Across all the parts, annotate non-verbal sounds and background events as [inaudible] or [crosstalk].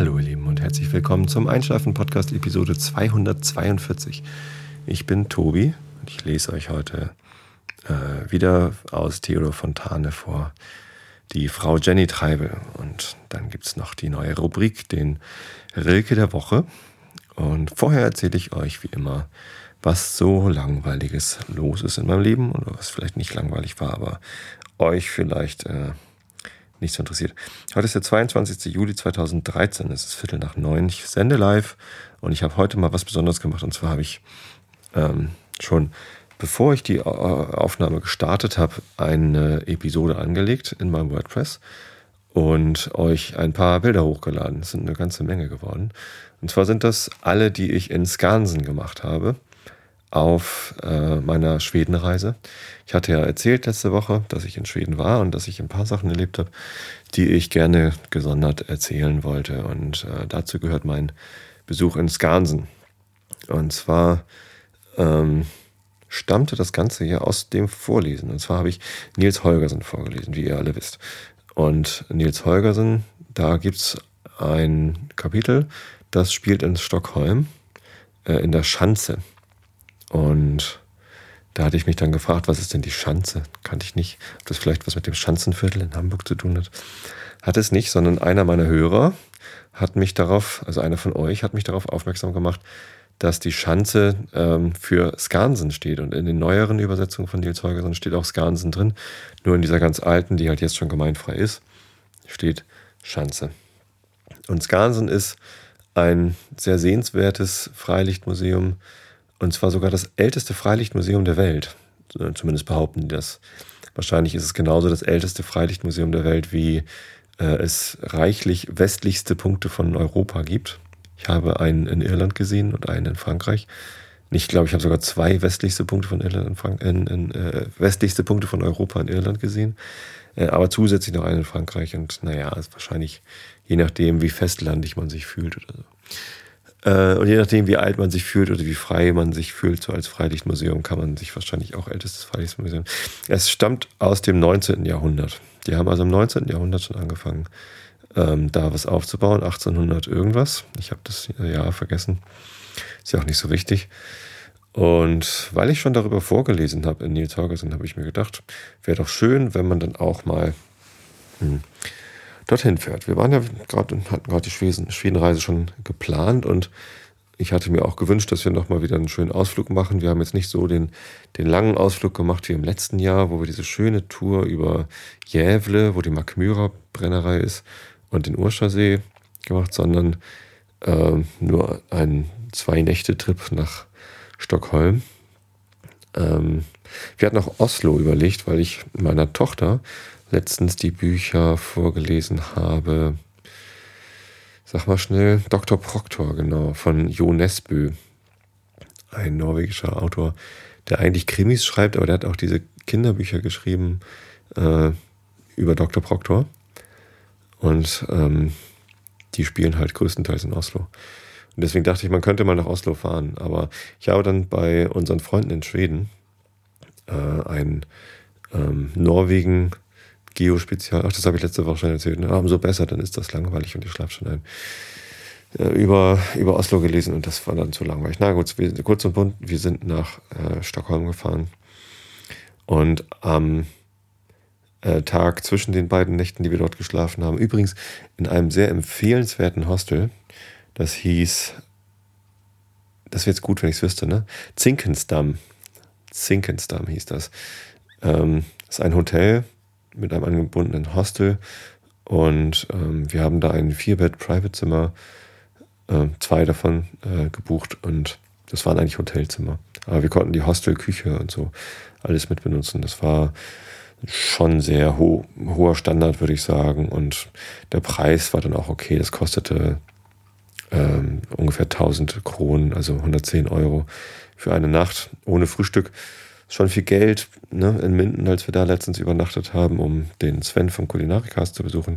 Hallo ihr Lieben und herzlich willkommen zum Einschlafen Podcast Episode 242. Ich bin Tobi und ich lese euch heute äh, wieder aus Theodor Fontane vor die Frau Jenny Treibel und dann gibt es noch die neue Rubrik, den Rilke der Woche und vorher erzähle ich euch wie immer, was so langweiliges los ist in meinem Leben oder was vielleicht nicht langweilig war, aber euch vielleicht äh, nicht so interessiert. Heute ist der 22. Juli 2013, es ist Viertel nach neun. Ich sende live und ich habe heute mal was Besonderes gemacht. Und zwar habe ich ähm, schon, bevor ich die äh, Aufnahme gestartet habe, eine Episode angelegt in meinem WordPress und euch ein paar Bilder hochgeladen. Es sind eine ganze Menge geworden. Und zwar sind das alle, die ich in Skansen gemacht habe auf äh, meiner Schwedenreise. Ich hatte ja erzählt letzte Woche, dass ich in Schweden war und dass ich ein paar Sachen erlebt habe, die ich gerne gesondert erzählen wollte. Und äh, dazu gehört mein Besuch in Skansen. Und zwar ähm, stammte das Ganze hier aus dem Vorlesen. Und zwar habe ich Nils Holgersen vorgelesen, wie ihr alle wisst. Und Nils Holgersen, da gibt es ein Kapitel, das spielt in Stockholm, äh, in der Schanze. Und da hatte ich mich dann gefragt, was ist denn die Schanze? Kannte ich nicht. Ob das vielleicht was mit dem Schanzenviertel in Hamburg zu tun hat. Hat es nicht, sondern einer meiner Hörer hat mich darauf, also einer von euch hat mich darauf aufmerksam gemacht, dass die Schanze ähm, für Skansen steht. Und in den neueren Übersetzungen von Nils Holgersson steht auch Skansen drin. Nur in dieser ganz alten, die halt jetzt schon gemeinfrei ist, steht Schanze. Und Skansen ist ein sehr sehenswertes Freilichtmuseum, und zwar sogar das älteste Freilichtmuseum der Welt. Zumindest behaupten die das. Wahrscheinlich ist es genauso das älteste Freilichtmuseum der Welt, wie äh, es reichlich westlichste Punkte von Europa gibt. Ich habe einen in Irland gesehen und einen in Frankreich. Ich glaube, ich habe sogar zwei westlichste Punkte von Irland in, Frank in, in äh, westlichste Punkte von Europa in Irland gesehen. Äh, aber zusätzlich noch einen in Frankreich. Und naja, ist wahrscheinlich je nachdem, wie festlandig man sich fühlt oder so. Äh, und je nachdem, wie alt man sich fühlt oder wie frei man sich fühlt, so als Freilichtmuseum, kann man sich wahrscheinlich auch ältestes Freilichtmuseum. Es stammt aus dem 19. Jahrhundert. Die haben also im 19. Jahrhundert schon angefangen, ähm, da was aufzubauen, 1800 irgendwas. Ich habe das Jahr vergessen. Ist ja auch nicht so wichtig. Und weil ich schon darüber vorgelesen habe in Nils Holgersen, habe ich mir gedacht, wäre doch schön, wenn man dann auch mal hm, dorthin fährt. Wir waren ja gerade und hatten gerade die Schweden, Schwedenreise schon geplant und ich hatte mir auch gewünscht, dass wir nochmal wieder einen schönen Ausflug machen. Wir haben jetzt nicht so den, den langen Ausflug gemacht wie im letzten Jahr, wo wir diese schöne Tour über Jävle, wo die Makmyra Brennerei ist, und den Urschersee gemacht, sondern äh, nur einen Zwei-Nächte-Trip nach Stockholm. Ähm, wir hatten auch Oslo überlegt, weil ich meiner Tochter letztens die Bücher vorgelesen habe. Sag mal schnell, Dr. Proctor, genau, von Jo Nesbø, ein norwegischer Autor, der eigentlich Krimis schreibt, aber der hat auch diese Kinderbücher geschrieben äh, über Dr. Proctor. Und ähm, die spielen halt größtenteils in Oslo. Und deswegen dachte ich, man könnte mal nach Oslo fahren. Aber ich habe dann bei unseren Freunden in Schweden äh, ein ähm, Norwegen Geospezial, ach, das habe ich letzte Woche schon erzählt, ne? umso besser, dann ist das langweilig und ich schlafe schon ein. Über, über Oslo gelesen und das war dann zu langweilig. Na gut, wir, kurz und bunt, wir sind nach äh, Stockholm gefahren und am äh, Tag zwischen den beiden Nächten, die wir dort geschlafen haben, übrigens in einem sehr empfehlenswerten Hostel, das hieß, das wäre jetzt gut, wenn ich es wüsste, ne? Zinkensdamm. Zinkensdamm hieß das. Ähm, das ist ein Hotel, mit einem angebundenen Hostel. Und ähm, wir haben da ein Vierbett-Private-Zimmer, äh, zwei davon äh, gebucht und das waren eigentlich Hotelzimmer. Aber wir konnten die Hostelküche und so alles mit benutzen. Das war schon sehr ho hoher Standard, würde ich sagen. Und der Preis war dann auch okay. Das kostete ähm, ungefähr 1000 Kronen, also 110 Euro für eine Nacht ohne Frühstück schon viel Geld ne, in Minden, als wir da letztens übernachtet haben, um den Sven vom Kulinarikast zu besuchen,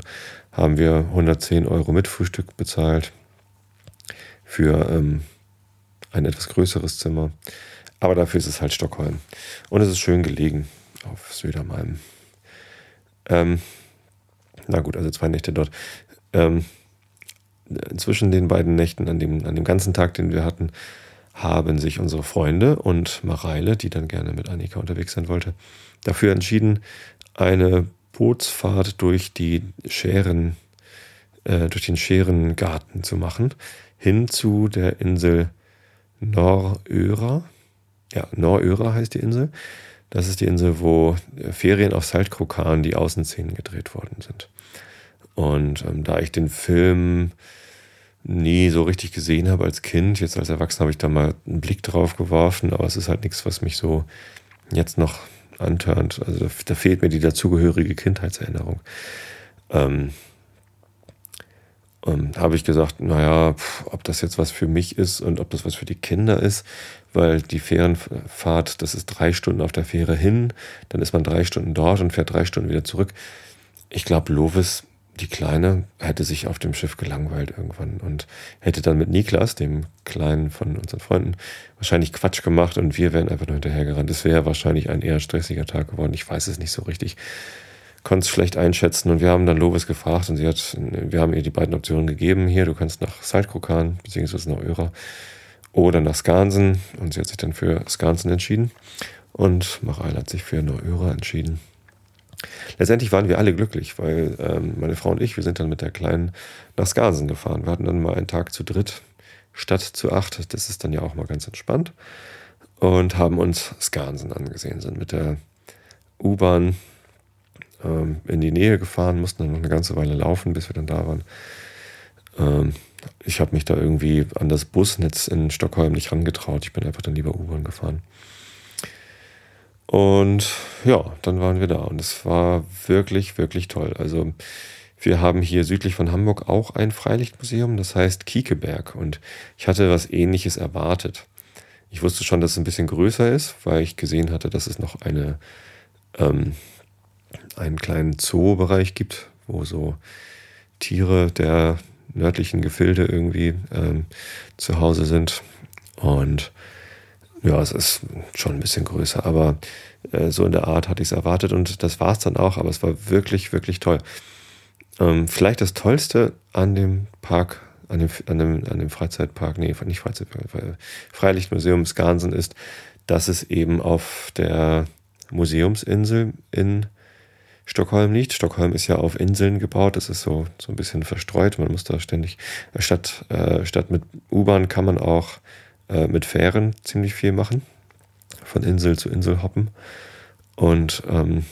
haben wir 110 Euro mit Frühstück bezahlt für ähm, ein etwas größeres Zimmer. Aber dafür ist es halt Stockholm. Und es ist schön gelegen auf Södermalm. Ähm, na gut, also zwei Nächte dort. Ähm, zwischen den beiden Nächten, an dem, an dem ganzen Tag, den wir hatten, haben sich unsere Freunde und Mareile, die dann gerne mit Annika unterwegs sein wollte, dafür entschieden, eine Bootsfahrt durch die Scheren, äh, durch den Scherengarten zu machen, hin zu der Insel Noröra. Ja, Noröra heißt die Insel. Das ist die Insel, wo Ferien auf Saltkrokan die Außenszenen gedreht worden sind. Und ähm, da ich den Film nie so richtig gesehen habe als Kind, jetzt als Erwachsener habe ich da mal einen Blick drauf geworfen, aber es ist halt nichts, was mich so jetzt noch antörnt. Also da, da fehlt mir die dazugehörige Kindheitserinnerung. Ähm, ähm, habe ich gesagt, naja, pf, ob das jetzt was für mich ist und ob das was für die Kinder ist, weil die Fährenfahrt, das ist drei Stunden auf der Fähre hin, dann ist man drei Stunden dort und fährt drei Stunden wieder zurück. Ich glaube, Lovis die Kleine hätte sich auf dem Schiff gelangweilt irgendwann und hätte dann mit Niklas, dem Kleinen von unseren Freunden, wahrscheinlich Quatsch gemacht und wir wären einfach nur hinterhergerannt. Das wäre wahrscheinlich ein eher stressiger Tag geworden. Ich weiß es nicht so richtig. Konnte es schlecht einschätzen und wir haben dann Lovis gefragt und sie hat, wir haben ihr die beiden Optionen gegeben. Hier, du kannst nach Saltkrokan, beziehungsweise nach Öra oder nach Skansen und sie hat sich dann für Skansen entschieden und Mareil hat sich für Neuöra entschieden. Letztendlich waren wir alle glücklich, weil ähm, meine Frau und ich, wir sind dann mit der Kleinen nach Skansen gefahren. Wir hatten dann mal einen Tag zu dritt statt zu acht. Das ist dann ja auch mal ganz entspannt. Und haben uns Skansen angesehen, sind mit der U-Bahn ähm, in die Nähe gefahren, mussten dann noch eine ganze Weile laufen, bis wir dann da waren. Ähm, ich habe mich da irgendwie an das Busnetz in Stockholm nicht rangetraut. Ich bin einfach dann lieber U-Bahn gefahren. Und ja, dann waren wir da und es war wirklich, wirklich toll. Also wir haben hier südlich von Hamburg auch ein Freilichtmuseum, das heißt Kiekeberg. Und ich hatte was ähnliches erwartet. Ich wusste schon, dass es ein bisschen größer ist, weil ich gesehen hatte, dass es noch eine, ähm, einen kleinen Zoobereich gibt, wo so Tiere der nördlichen Gefilde irgendwie ähm, zu Hause sind. Und ja, es ist schon ein bisschen größer, aber äh, so in der Art hatte ich es erwartet und das war es dann auch, aber es war wirklich, wirklich toll. Ähm, vielleicht das Tollste an dem Park, an dem, an dem, an dem Freizeitpark, nee, nicht Freizeitpark, Freilichtmuseum Skansen ist, dass es eben auf der Museumsinsel in Stockholm liegt. Stockholm ist ja auf Inseln gebaut, das ist so, so ein bisschen verstreut. Man muss da ständig, statt, äh, statt mit U-Bahn kann man auch äh, mit Fähren ziemlich viel machen. Von Insel zu Insel hoppen. Und ähm,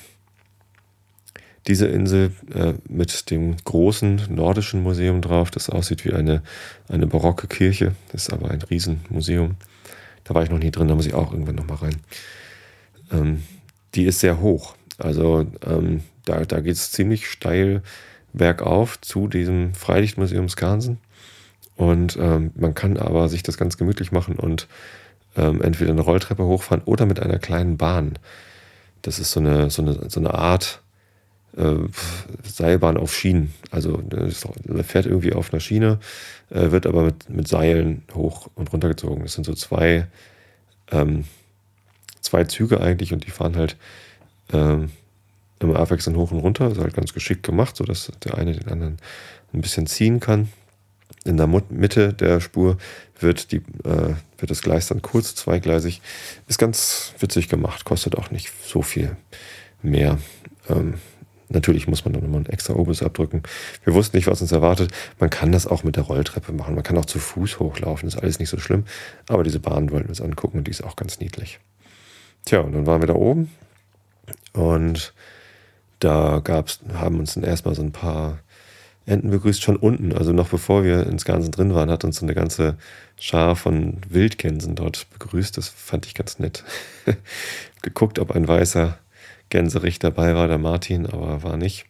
diese Insel äh, mit dem großen nordischen Museum drauf, das aussieht wie eine, eine barocke Kirche, ist aber ein Riesenmuseum. Da war ich noch nie drin, da muss ich auch irgendwann nochmal rein. Ähm, die ist sehr hoch. Also ähm, da, da geht es ziemlich steil bergauf zu diesem Freilichtmuseum Skansen. Und ähm, man kann aber sich das ganz gemütlich machen und ähm, entweder eine Rolltreppe hochfahren oder mit einer kleinen Bahn. Das ist so eine, so eine, so eine Art äh, Seilbahn auf Schienen. Also fährt irgendwie auf einer Schiene, äh, wird aber mit, mit Seilen hoch und runter gezogen. Das sind so zwei, ähm, zwei Züge eigentlich und die fahren halt ähm, immer abwechselnd hoch und runter. Das ist halt ganz geschickt gemacht, sodass der eine den anderen ein bisschen ziehen kann in der Mitte der Spur wird, die, äh, wird das Gleis dann kurz zweigleisig. Ist ganz witzig gemacht, kostet auch nicht so viel mehr. Ähm, natürlich muss man dann immer einen extra Obus abdrücken. Wir wussten nicht, was uns erwartet. Man kann das auch mit der Rolltreppe machen. Man kann auch zu Fuß hochlaufen. ist alles nicht so schlimm. Aber diese Bahn wollten wir uns angucken und die ist auch ganz niedlich. Tja, und dann waren wir da oben und da gab's, haben uns dann erstmal so ein paar Enten begrüßt schon unten. Also noch bevor wir ins Ganzen drin waren, hat uns so eine ganze Schar von Wildgänsen dort begrüßt. Das fand ich ganz nett. [laughs] Geguckt, ob ein weißer Gänserich dabei war, der Martin, aber war nicht.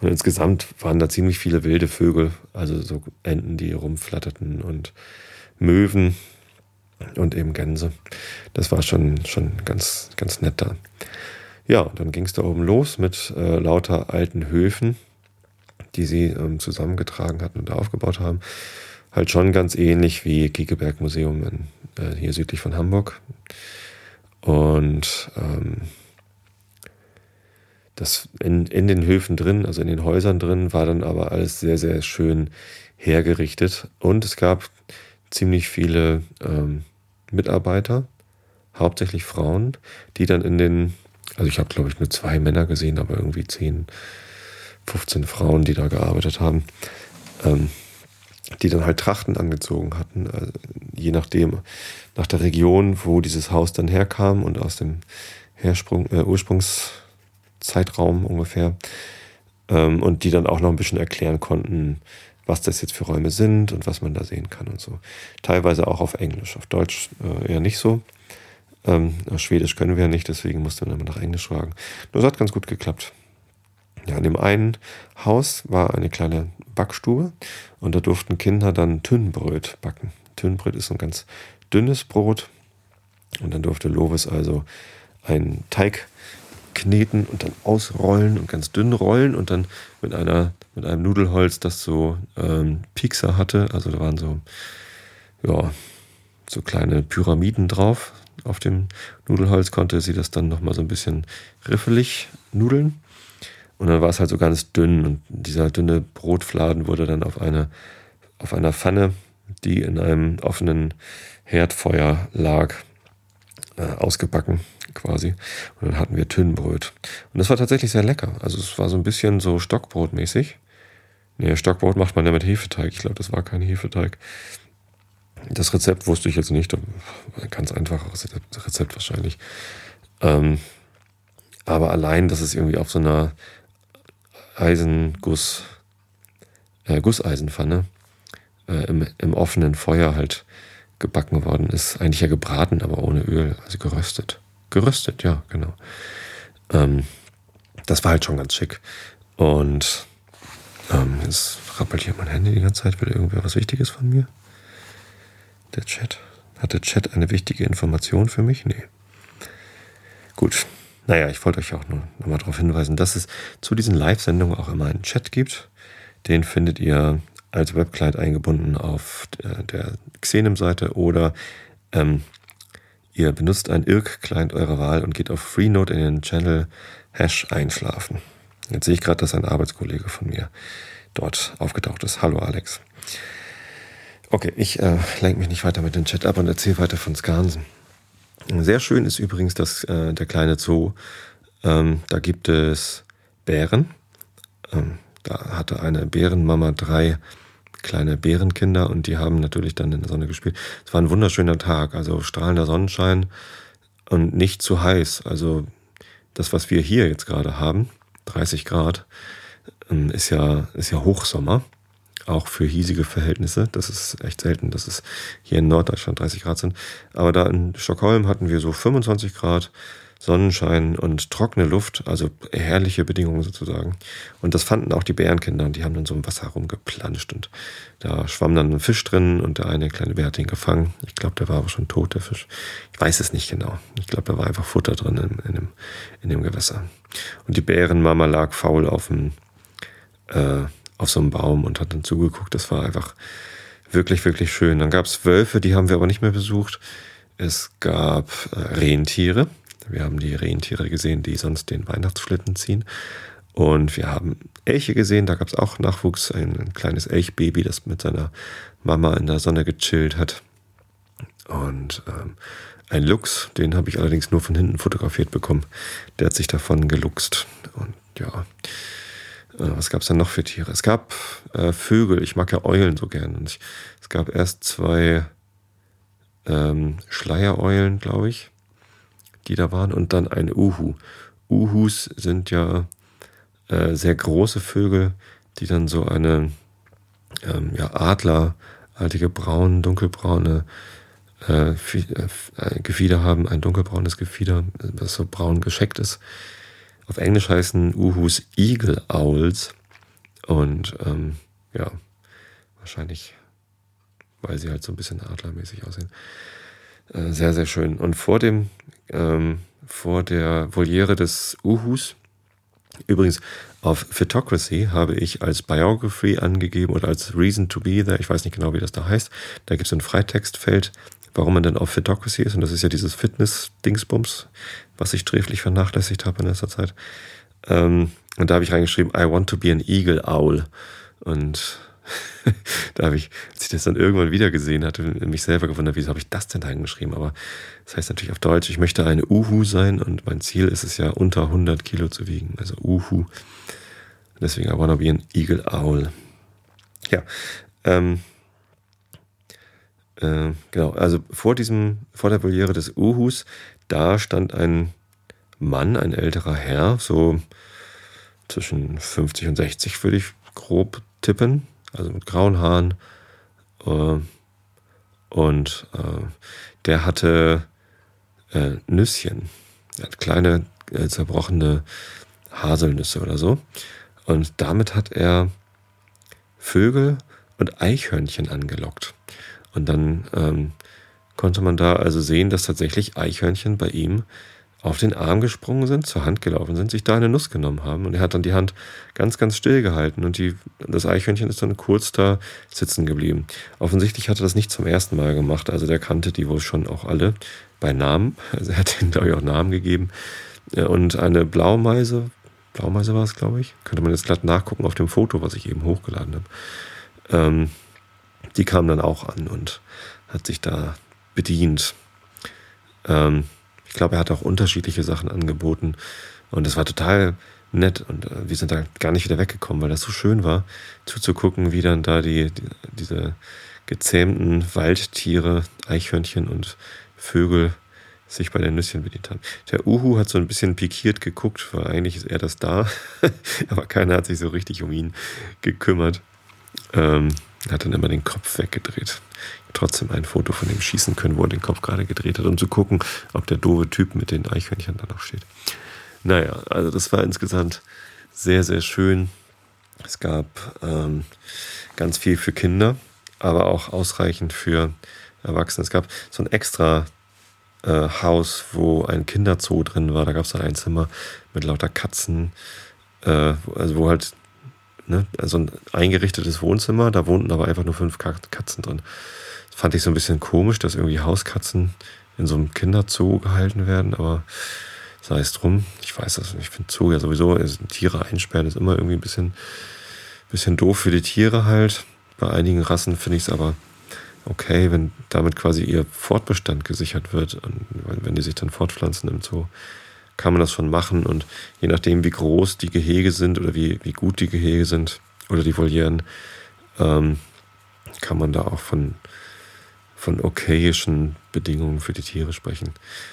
Und insgesamt waren da ziemlich viele wilde Vögel, also so Enten, die rumflatterten und Möwen und eben Gänse. Das war schon, schon ganz, ganz nett da. Ja, dann ging es da oben los mit äh, lauter alten Höfen die sie ähm, zusammengetragen hatten und aufgebaut haben. Halt schon ganz ähnlich wie Kiekeberg Museum in, äh, hier südlich von Hamburg. Und ähm, das in, in den Höfen drin, also in den Häusern drin, war dann aber alles sehr, sehr schön hergerichtet. Und es gab ziemlich viele ähm, Mitarbeiter, hauptsächlich Frauen, die dann in den, also ich habe glaube ich nur zwei Männer gesehen, aber irgendwie 10, 15 Frauen, die da gearbeitet haben, ähm, die dann halt Trachten angezogen hatten, also je nachdem, nach der Region, wo dieses Haus dann herkam und aus dem Hersprung, äh, Ursprungszeitraum ungefähr. Ähm, und die dann auch noch ein bisschen erklären konnten, was das jetzt für Räume sind und was man da sehen kann und so. Teilweise auch auf Englisch, auf Deutsch äh, eher nicht so. Ähm, Schwedisch können wir ja nicht, deswegen musste man immer nach Englisch fragen. Nur es hat ganz gut geklappt. Ja, in dem einen Haus war eine kleine Backstube und da durften Kinder dann Tünnbröt backen. Tünnbröt ist ein ganz dünnes Brot und dann durfte Lovis also einen Teig kneten und dann ausrollen und ganz dünn rollen und dann mit einer mit einem Nudelholz, das so ähm, Piekser hatte, also da waren so ja so kleine Pyramiden drauf. Auf dem Nudelholz konnte sie das dann nochmal so ein bisschen riffelig nudeln. Und dann war es halt so ganz dünn und dieser dünne Brotfladen wurde dann auf eine auf einer Pfanne, die in einem offenen Herdfeuer lag, äh, ausgebacken quasi. Und dann hatten wir Tünnbrot. Und das war tatsächlich sehr lecker. Also es war so ein bisschen so Stockbrotmäßig. Nee, Stockbrot macht man ja mit Hefeteig. Ich glaube, das war kein Hefeteig. Das Rezept wusste ich jetzt nicht. Ein ganz einfaches Rezept wahrscheinlich. Ähm, aber allein, dass es irgendwie auf so einer Eisenguss, äh, Gusseisenpfanne äh, im, im offenen Feuer halt gebacken worden ist. Eigentlich ja gebraten, aber ohne Öl, also geröstet. Geröstet, ja, genau. Ähm, das war halt schon ganz schick. Und ähm, jetzt rappelt hier mein Handy die ganze Zeit. Will irgendwer was Wichtiges von mir? Der Chat. Hat der Chat eine wichtige Information für mich? Nee. Gut. Naja, ich wollte euch auch nur noch mal darauf hinweisen, dass es zu diesen Live-Sendungen auch immer einen Chat gibt. Den findet ihr als Webclient eingebunden auf der Xenem-Seite oder ähm, Ihr benutzt einen IRC-Client eurer Wahl und geht auf Freenode in den Channel Hash einschlafen. Jetzt sehe ich gerade, dass ein Arbeitskollege von mir dort aufgetaucht ist. Hallo Alex. Okay, ich äh, lenke mich nicht weiter mit dem Chat ab und erzähle weiter von Skansen. Sehr schön ist übrigens das, äh, der kleine Zoo. Ähm, da gibt es Bären. Ähm, da hatte eine Bärenmama drei kleine Bärenkinder und die haben natürlich dann in der Sonne gespielt. Es war ein wunderschöner Tag, also strahlender Sonnenschein und nicht zu heiß. Also das, was wir hier jetzt gerade haben, 30 Grad, ähm, ist ja, ist ja Hochsommer, auch für hiesige Verhältnisse. Das ist echt selten, dass es hier in Norddeutschland 30 Grad sind. Aber da in Stockholm hatten wir so 25 Grad Sonnenschein und trockene Luft, also herrliche Bedingungen sozusagen. Und das fanden auch die Bärenkinder und die haben dann so im Wasser rumgeplanscht und da schwamm dann ein Fisch drin und der eine kleine Bär hat ihn gefangen. Ich glaube, der war aber schon tot, der Fisch. Ich weiß es nicht genau. Ich glaube, da war einfach Futter drin in, in, dem, in dem Gewässer. Und die Bärenmama lag faul auf, dem, äh, auf so einem Baum und hat dann zugeguckt. Das war einfach wirklich, wirklich schön. Dann gab es Wölfe, die haben wir aber nicht mehr besucht. Es gab äh, Rentiere wir haben die Rentiere gesehen, die sonst den Weihnachtsschlitten ziehen. Und wir haben Elche gesehen, da gab es auch Nachwuchs, ein, ein kleines Elchbaby, das mit seiner Mama in der Sonne gechillt hat. Und ähm, ein Luchs, den habe ich allerdings nur von hinten fotografiert bekommen. Der hat sich davon geluchst. Und ja, was gab es dann noch für Tiere? Es gab äh, Vögel, ich mag ja Eulen so gern. Und ich, es gab erst zwei ähm, Schleiereulen, glaube ich die da waren, und dann ein Uhu. Uhus sind ja äh, sehr große Vögel, die dann so eine ähm, ja, adlerartige braun, dunkelbraune äh, äh, Gefieder haben, ein dunkelbraunes Gefieder, das so braun gescheckt ist. Auf Englisch heißen Uhus Eagle Owls und ähm, ja, wahrscheinlich, weil sie halt so ein bisschen adlermäßig aussehen. Äh, sehr, sehr schön. Und vor dem, ähm, vor der Voliere des Uhus, übrigens auf Photocracy habe ich als Biography angegeben oder als Reason to be there, ich weiß nicht genau, wie das da heißt. Da gibt es ein Freitextfeld, warum man dann auf Photocracy ist. Und das ist ja dieses Fitness-Dingsbums, was ich sträflich vernachlässigt habe in letzter Zeit. Ähm, und da habe ich reingeschrieben, I want to be an Eagle Owl. Und [laughs] da habe ich, als ich das dann irgendwann wieder gesehen hatte, mich selber gewundert, wieso habe ich das denn da hingeschrieben? Aber das heißt natürlich auf Deutsch, ich möchte eine Uhu sein und mein Ziel ist es ja, unter 100 Kilo zu wiegen. Also Uhu. Deswegen I wanna be an Eagle Owl. Ja, ähm, äh, genau, also vor diesem, vor der Voliere des Uhus, da stand ein Mann, ein älterer Herr, so zwischen 50 und 60 würde ich grob tippen, also mit grauen Haaren. Äh, und äh, der hatte äh, Nüsschen, er hat kleine zerbrochene Haselnüsse oder so. Und damit hat er Vögel und Eichhörnchen angelockt. Und dann ähm, konnte man da also sehen, dass tatsächlich Eichhörnchen bei ihm auf den Arm gesprungen sind, zur Hand gelaufen sind, sich da eine Nuss genommen haben. Und er hat dann die Hand ganz, ganz still gehalten und die, das Eichhörnchen ist dann kurz da sitzen geblieben. Offensichtlich hat er das nicht zum ersten Mal gemacht. Also der kannte die wohl schon auch alle bei Namen. [laughs] Also er hat ihnen, glaube ich, auch Namen gegeben. Und eine Blaumeise, Blaumeise war es, glaube ich, könnte man jetzt glatt nachgucken auf dem Foto, was ich eben hochgeladen habe. Ähm, die kam dann auch an und hat sich da bedient. Ähm, ich glaube, er hat auch unterschiedliche Sachen angeboten und es war total nett und äh, wir sind da gar nicht wieder weggekommen, weil das so schön war, zuzugucken, wie dann da die, die diese gezähmten Waldtiere, Eichhörnchen und Vögel sich bei den Nüsschen bedient haben. Der Uhu hat so ein bisschen pikiert geguckt, weil eigentlich ist er das da, [laughs] aber keiner hat sich so richtig um ihn gekümmert. Ähm, hat dann immer den Kopf weggedreht. Trotzdem ein Foto von ihm schießen können, wo er den Kopf gerade gedreht hat, um zu gucken, ob der doofe Typ mit den Eichhörnchen da noch steht. Naja, also das war insgesamt sehr, sehr schön. Es gab ähm, ganz viel für Kinder, aber auch ausreichend für Erwachsene. Es gab so ein extra äh, Haus, wo ein Kinderzoo drin war. Da gab es dann ein Zimmer mit lauter Katzen, äh, also wo halt Ne? Also ein eingerichtetes Wohnzimmer, da wohnten aber einfach nur fünf Katzen drin. Fand ich so ein bisschen komisch, dass irgendwie Hauskatzen in so einem Kinderzoo gehalten werden, aber sei es drum. Ich weiß das nicht. Ich finde Zoo ja sowieso, also Tiere einsperren ist immer irgendwie ein bisschen, bisschen doof für die Tiere halt. Bei einigen Rassen finde ich es aber okay, wenn damit quasi ihr Fortbestand gesichert wird, und wenn die sich dann fortpflanzen im Zoo kann man das schon machen. Und je nachdem, wie groß die Gehege sind oder wie, wie gut die Gehege sind oder die Volieren, ähm, kann man da auch von, von okayischen Bedingungen für die Tiere sprechen.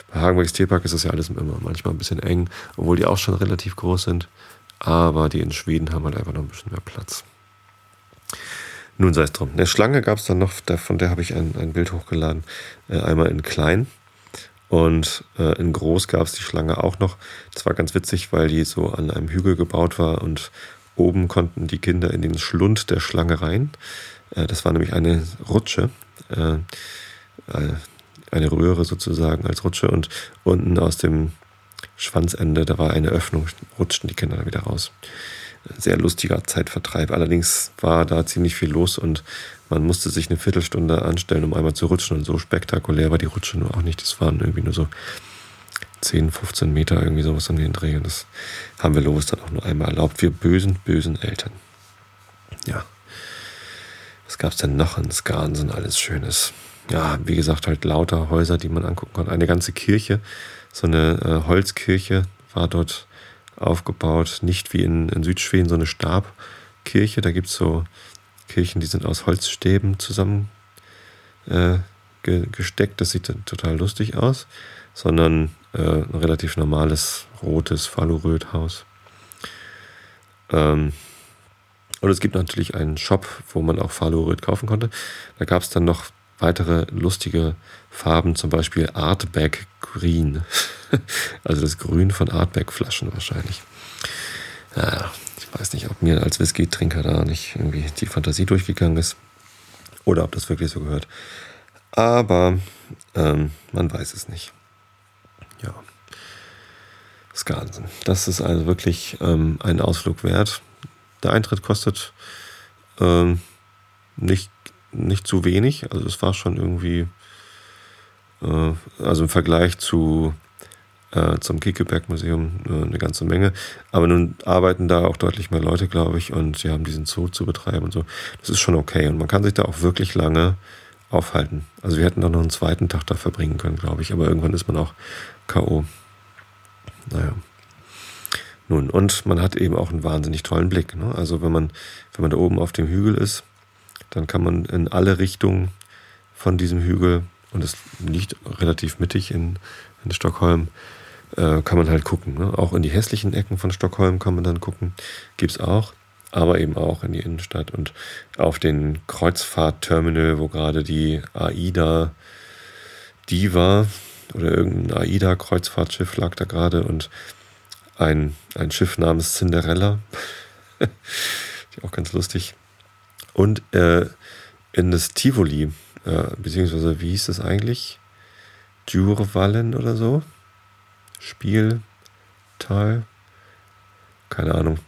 Bei Hagenbergs Tierpark ist das ja alles immer manchmal ein bisschen eng, obwohl die auch schon relativ groß sind. Aber die in Schweden haben halt einfach noch ein bisschen mehr Platz. Nun sei es drum. Eine Schlange gab es dann noch, von der habe ich ein, ein Bild hochgeladen. Äh, einmal in klein und äh, in Groß gab es die Schlange auch noch. Das war ganz witzig, weil die so an einem Hügel gebaut war und oben konnten die Kinder in den Schlund der Schlange rein. Äh, das war nämlich eine Rutsche, äh, äh eine Röhre sozusagen als Rutsche und unten aus dem Schwanzende, da war eine Öffnung, rutschten die Kinder wieder raus. Sehr lustiger Zeitvertreib. Allerdings war da ziemlich viel los und man musste sich eine Viertelstunde anstellen, um einmal zu rutschen. Und so spektakulär war die Rutsche nur auch nicht. Das waren irgendwie nur so 10, 15 Meter, irgendwie sowas an den Dreh. Und das haben wir los dann auch nur einmal erlaubt. Wir bösen, bösen Eltern. Ja. Was gab es denn noch in Skansen? Alles Schönes. Ja, wie gesagt, halt lauter Häuser, die man angucken konnte. Eine ganze Kirche, so eine äh, Holzkirche war dort aufgebaut. Nicht wie in, in Südschweden so eine Stabkirche. Da gibt es so Kirchen, die sind aus Holzstäben zusammen äh, ge gesteckt. Das sieht total lustig aus. Sondern äh, ein relativ normales rotes Faluröd-Haus. Ähm, und es gibt natürlich einen Shop, wo man auch Faluröd kaufen konnte. Da gab es dann noch weitere lustige Farben, zum Beispiel Artback Green. [laughs] also das Grün von Artback Flaschen wahrscheinlich. Ja, ich weiß nicht, ob mir als Whisky-Trinker da nicht irgendwie die Fantasie durchgegangen ist oder ob das wirklich so gehört. Aber ähm, man weiß es nicht. Ja. Skansen. Das ist also wirklich ähm, ein Ausflug wert. Der Eintritt kostet ähm, nicht, nicht zu wenig. Also es war schon irgendwie, äh, also im Vergleich zu äh, zum Kiekeberg-Museum äh, eine ganze Menge. Aber nun arbeiten da auch deutlich mehr Leute, glaube ich, und sie haben diesen Zoo zu betreiben und so. Das ist schon okay. Und man kann sich da auch wirklich lange aufhalten. Also wir hätten da noch einen zweiten Tag da verbringen können, glaube ich. Aber irgendwann ist man auch K.O. Naja. Nun, und man hat eben auch einen wahnsinnig tollen Blick. Ne? Also wenn man, wenn man da oben auf dem Hügel ist, dann kann man in alle Richtungen von diesem Hügel, und es liegt relativ mittig in, in Stockholm, äh, kann man halt gucken. Ne? Auch in die hässlichen Ecken von Stockholm kann man dann gucken. Gibt es auch, aber eben auch in die Innenstadt und auf den Kreuzfahrtterminal, wo gerade die AIDA Diva oder irgendein AIDA-Kreuzfahrtschiff lag da gerade und ein, ein Schiff namens Cinderella. [laughs] auch ganz lustig. Und äh, in das Tivoli, äh, beziehungsweise wie hieß das eigentlich? Djurvallen oder so? Spieltal? Keine Ahnung.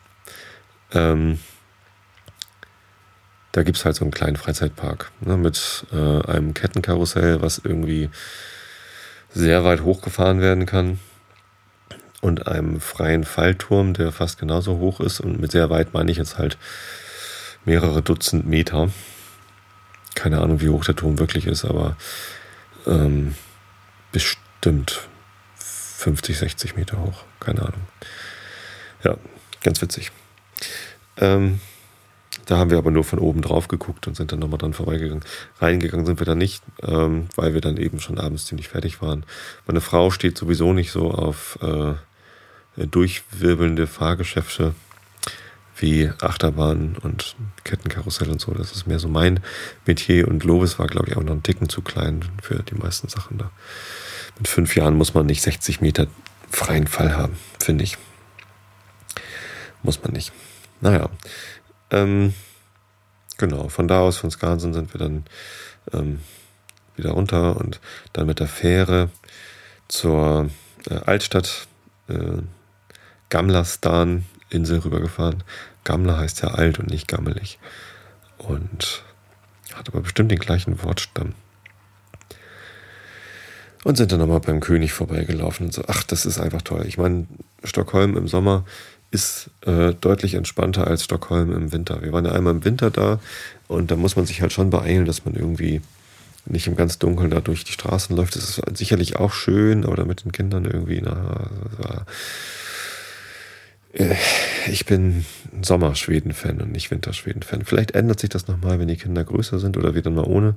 Ähm, da gibt es halt so einen kleinen Freizeitpark ne, mit äh, einem Kettenkarussell, was irgendwie sehr weit hochgefahren werden kann und einem freien Fallturm, der fast genauso hoch ist. Und mit sehr weit meine ich jetzt halt mehrere Dutzend Meter. Keine Ahnung, wie hoch der Turm wirklich ist, aber ähm, bestimmt 50, 60 Meter hoch. Keine Ahnung. Ja, ganz witzig. Ähm, da haben wir aber nur von oben drauf geguckt und sind dann nochmal dran vorbeigegangen. Reingegangen sind wir da nicht, ähm, weil wir dann eben schon abends ziemlich fertig waren. Meine Frau steht sowieso nicht so auf äh, durchwirbelnde Fahrgeschäfte wie Achterbahn und Kettenkarussell und so. Das ist mehr so mein Metier. Und Lovis war, glaube ich, auch noch einen Ticken zu klein für die meisten Sachen da. Mit fünf Jahren muss man nicht 60 Meter freien Fall haben, finde ich. Muss man nicht. Naja. Ähm, genau, von da aus, von Skansen sind wir dann ähm, wieder runter und dann mit der Fähre zur äh, Altstadt äh, Gamlastan-Insel rübergefahren. Gamla heißt ja alt und nicht gammelig. Und hat aber bestimmt den gleichen Wortstamm. Und sind dann nochmal beim König vorbeigelaufen und so. Ach, das ist einfach toll. Ich meine, Stockholm im Sommer ist äh, deutlich entspannter als Stockholm im Winter. Wir waren ja einmal im Winter da und da muss man sich halt schon beeilen, dass man irgendwie nicht im ganz Dunkeln da durch die Straßen läuft. Das ist sicherlich auch schön, aber mit den Kindern irgendwie, na, ich bin Sommerschweden-Fan und nicht Winterschweden-Fan. Vielleicht ändert sich das nochmal, wenn die Kinder größer sind oder wir dann mal ohne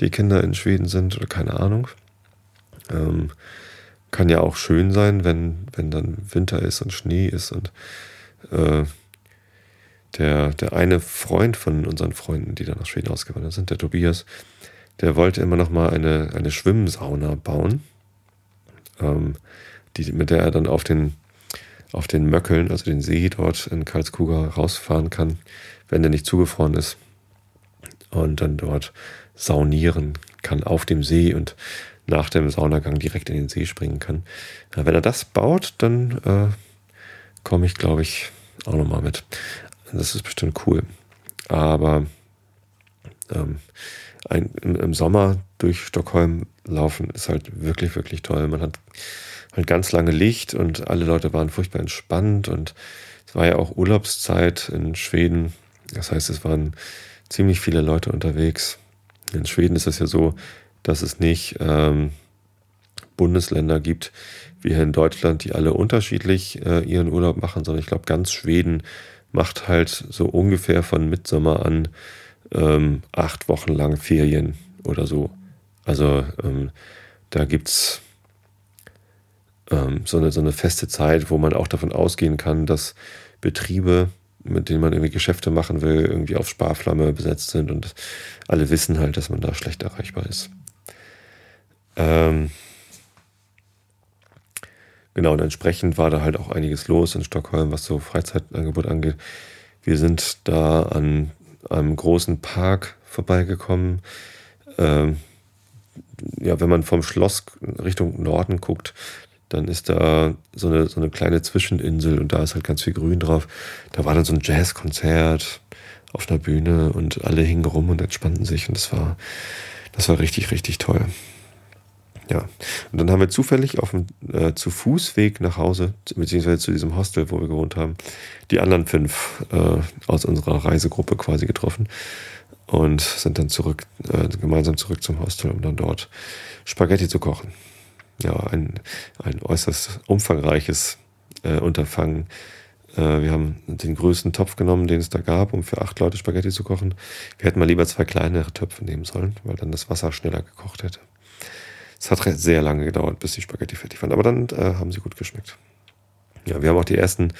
die Kinder in Schweden sind oder keine Ahnung. Ähm, kann ja auch schön sein, wenn, wenn dann Winter ist und Schnee ist und äh, der, der eine Freund von unseren Freunden, die dann nach Schweden ausgewandert sind, der Tobias, der wollte immer noch mal eine, eine Schwimmsauna bauen, ähm, die, mit der er dann auf den, auf den Möckeln, also den See dort in Karlskuga, rausfahren kann, wenn der nicht zugefroren ist. Und dann dort saunieren kann auf dem See und nach dem Saunagang direkt in den See springen kann. Ja, wenn er das baut, dann äh, komme ich, glaube ich, auch nochmal mit. Das ist bestimmt cool. Aber ähm, ein, im, im, Sommer durch Stockholm laufen ist halt wirklich, wirklich toll. Man hat halt ganz lange Licht und alle Leute waren furchtbar entspannt und es war ja auch Urlaubszeit in Schweden. Das heißt, es waren ziemlich viele Leute unterwegs. In Schweden ist es ja so, dass es nicht ähm, Bundesländer gibt wie hier in Deutschland, die alle unterschiedlich äh, ihren Urlaub machen, sondern ich glaube, ganz Schweden macht halt so ungefähr von Mitsommer an ähm, acht Wochen lang Ferien oder so. Also ähm, da gibt es ähm, so, eine, so eine feste Zeit, wo man auch davon ausgehen kann, dass Betriebe, mit denen man irgendwie Geschäfte machen will, irgendwie auf Sparflamme besetzt sind und alle wissen halt, dass man da schlecht erreichbar ist. Ähm, genau, und entsprechend war da halt auch einiges los in Stockholm, was so Freizeitangebot angeht. Wir sind da an einem großen Park vorbeigekommen. Ähm, ja, wenn man vom Schloss Richtung Norden guckt, dann ist da so eine, so eine kleine Zwischeninsel und da ist halt ganz viel Grün drauf. Da war dann so ein Jazzkonzert auf einer Bühne und alle hingen rum und entspannten sich und das war, das war richtig, richtig toll. Ja, und dann haben wir zufällig auf dem äh, zu Fußweg nach Hause, beziehungsweise zu diesem Hostel, wo wir gewohnt haben, die anderen fünf äh, aus unserer Reisegruppe quasi getroffen und sind dann zurück, äh, gemeinsam zurück zum Hostel, um dann dort Spaghetti zu kochen. Ja, ein, ein äußerst umfangreiches äh, Unterfangen. Äh, wir haben den größten Topf genommen, den es da gab, um für acht Leute Spaghetti zu kochen. Wir hätten mal lieber zwei kleinere Töpfe nehmen sollen, weil dann das Wasser schneller gekocht hätte. Es hat sehr lange gedauert, bis die Spaghetti fertig waren, aber dann äh, haben sie gut geschmeckt. Ja, wir haben auch die ersten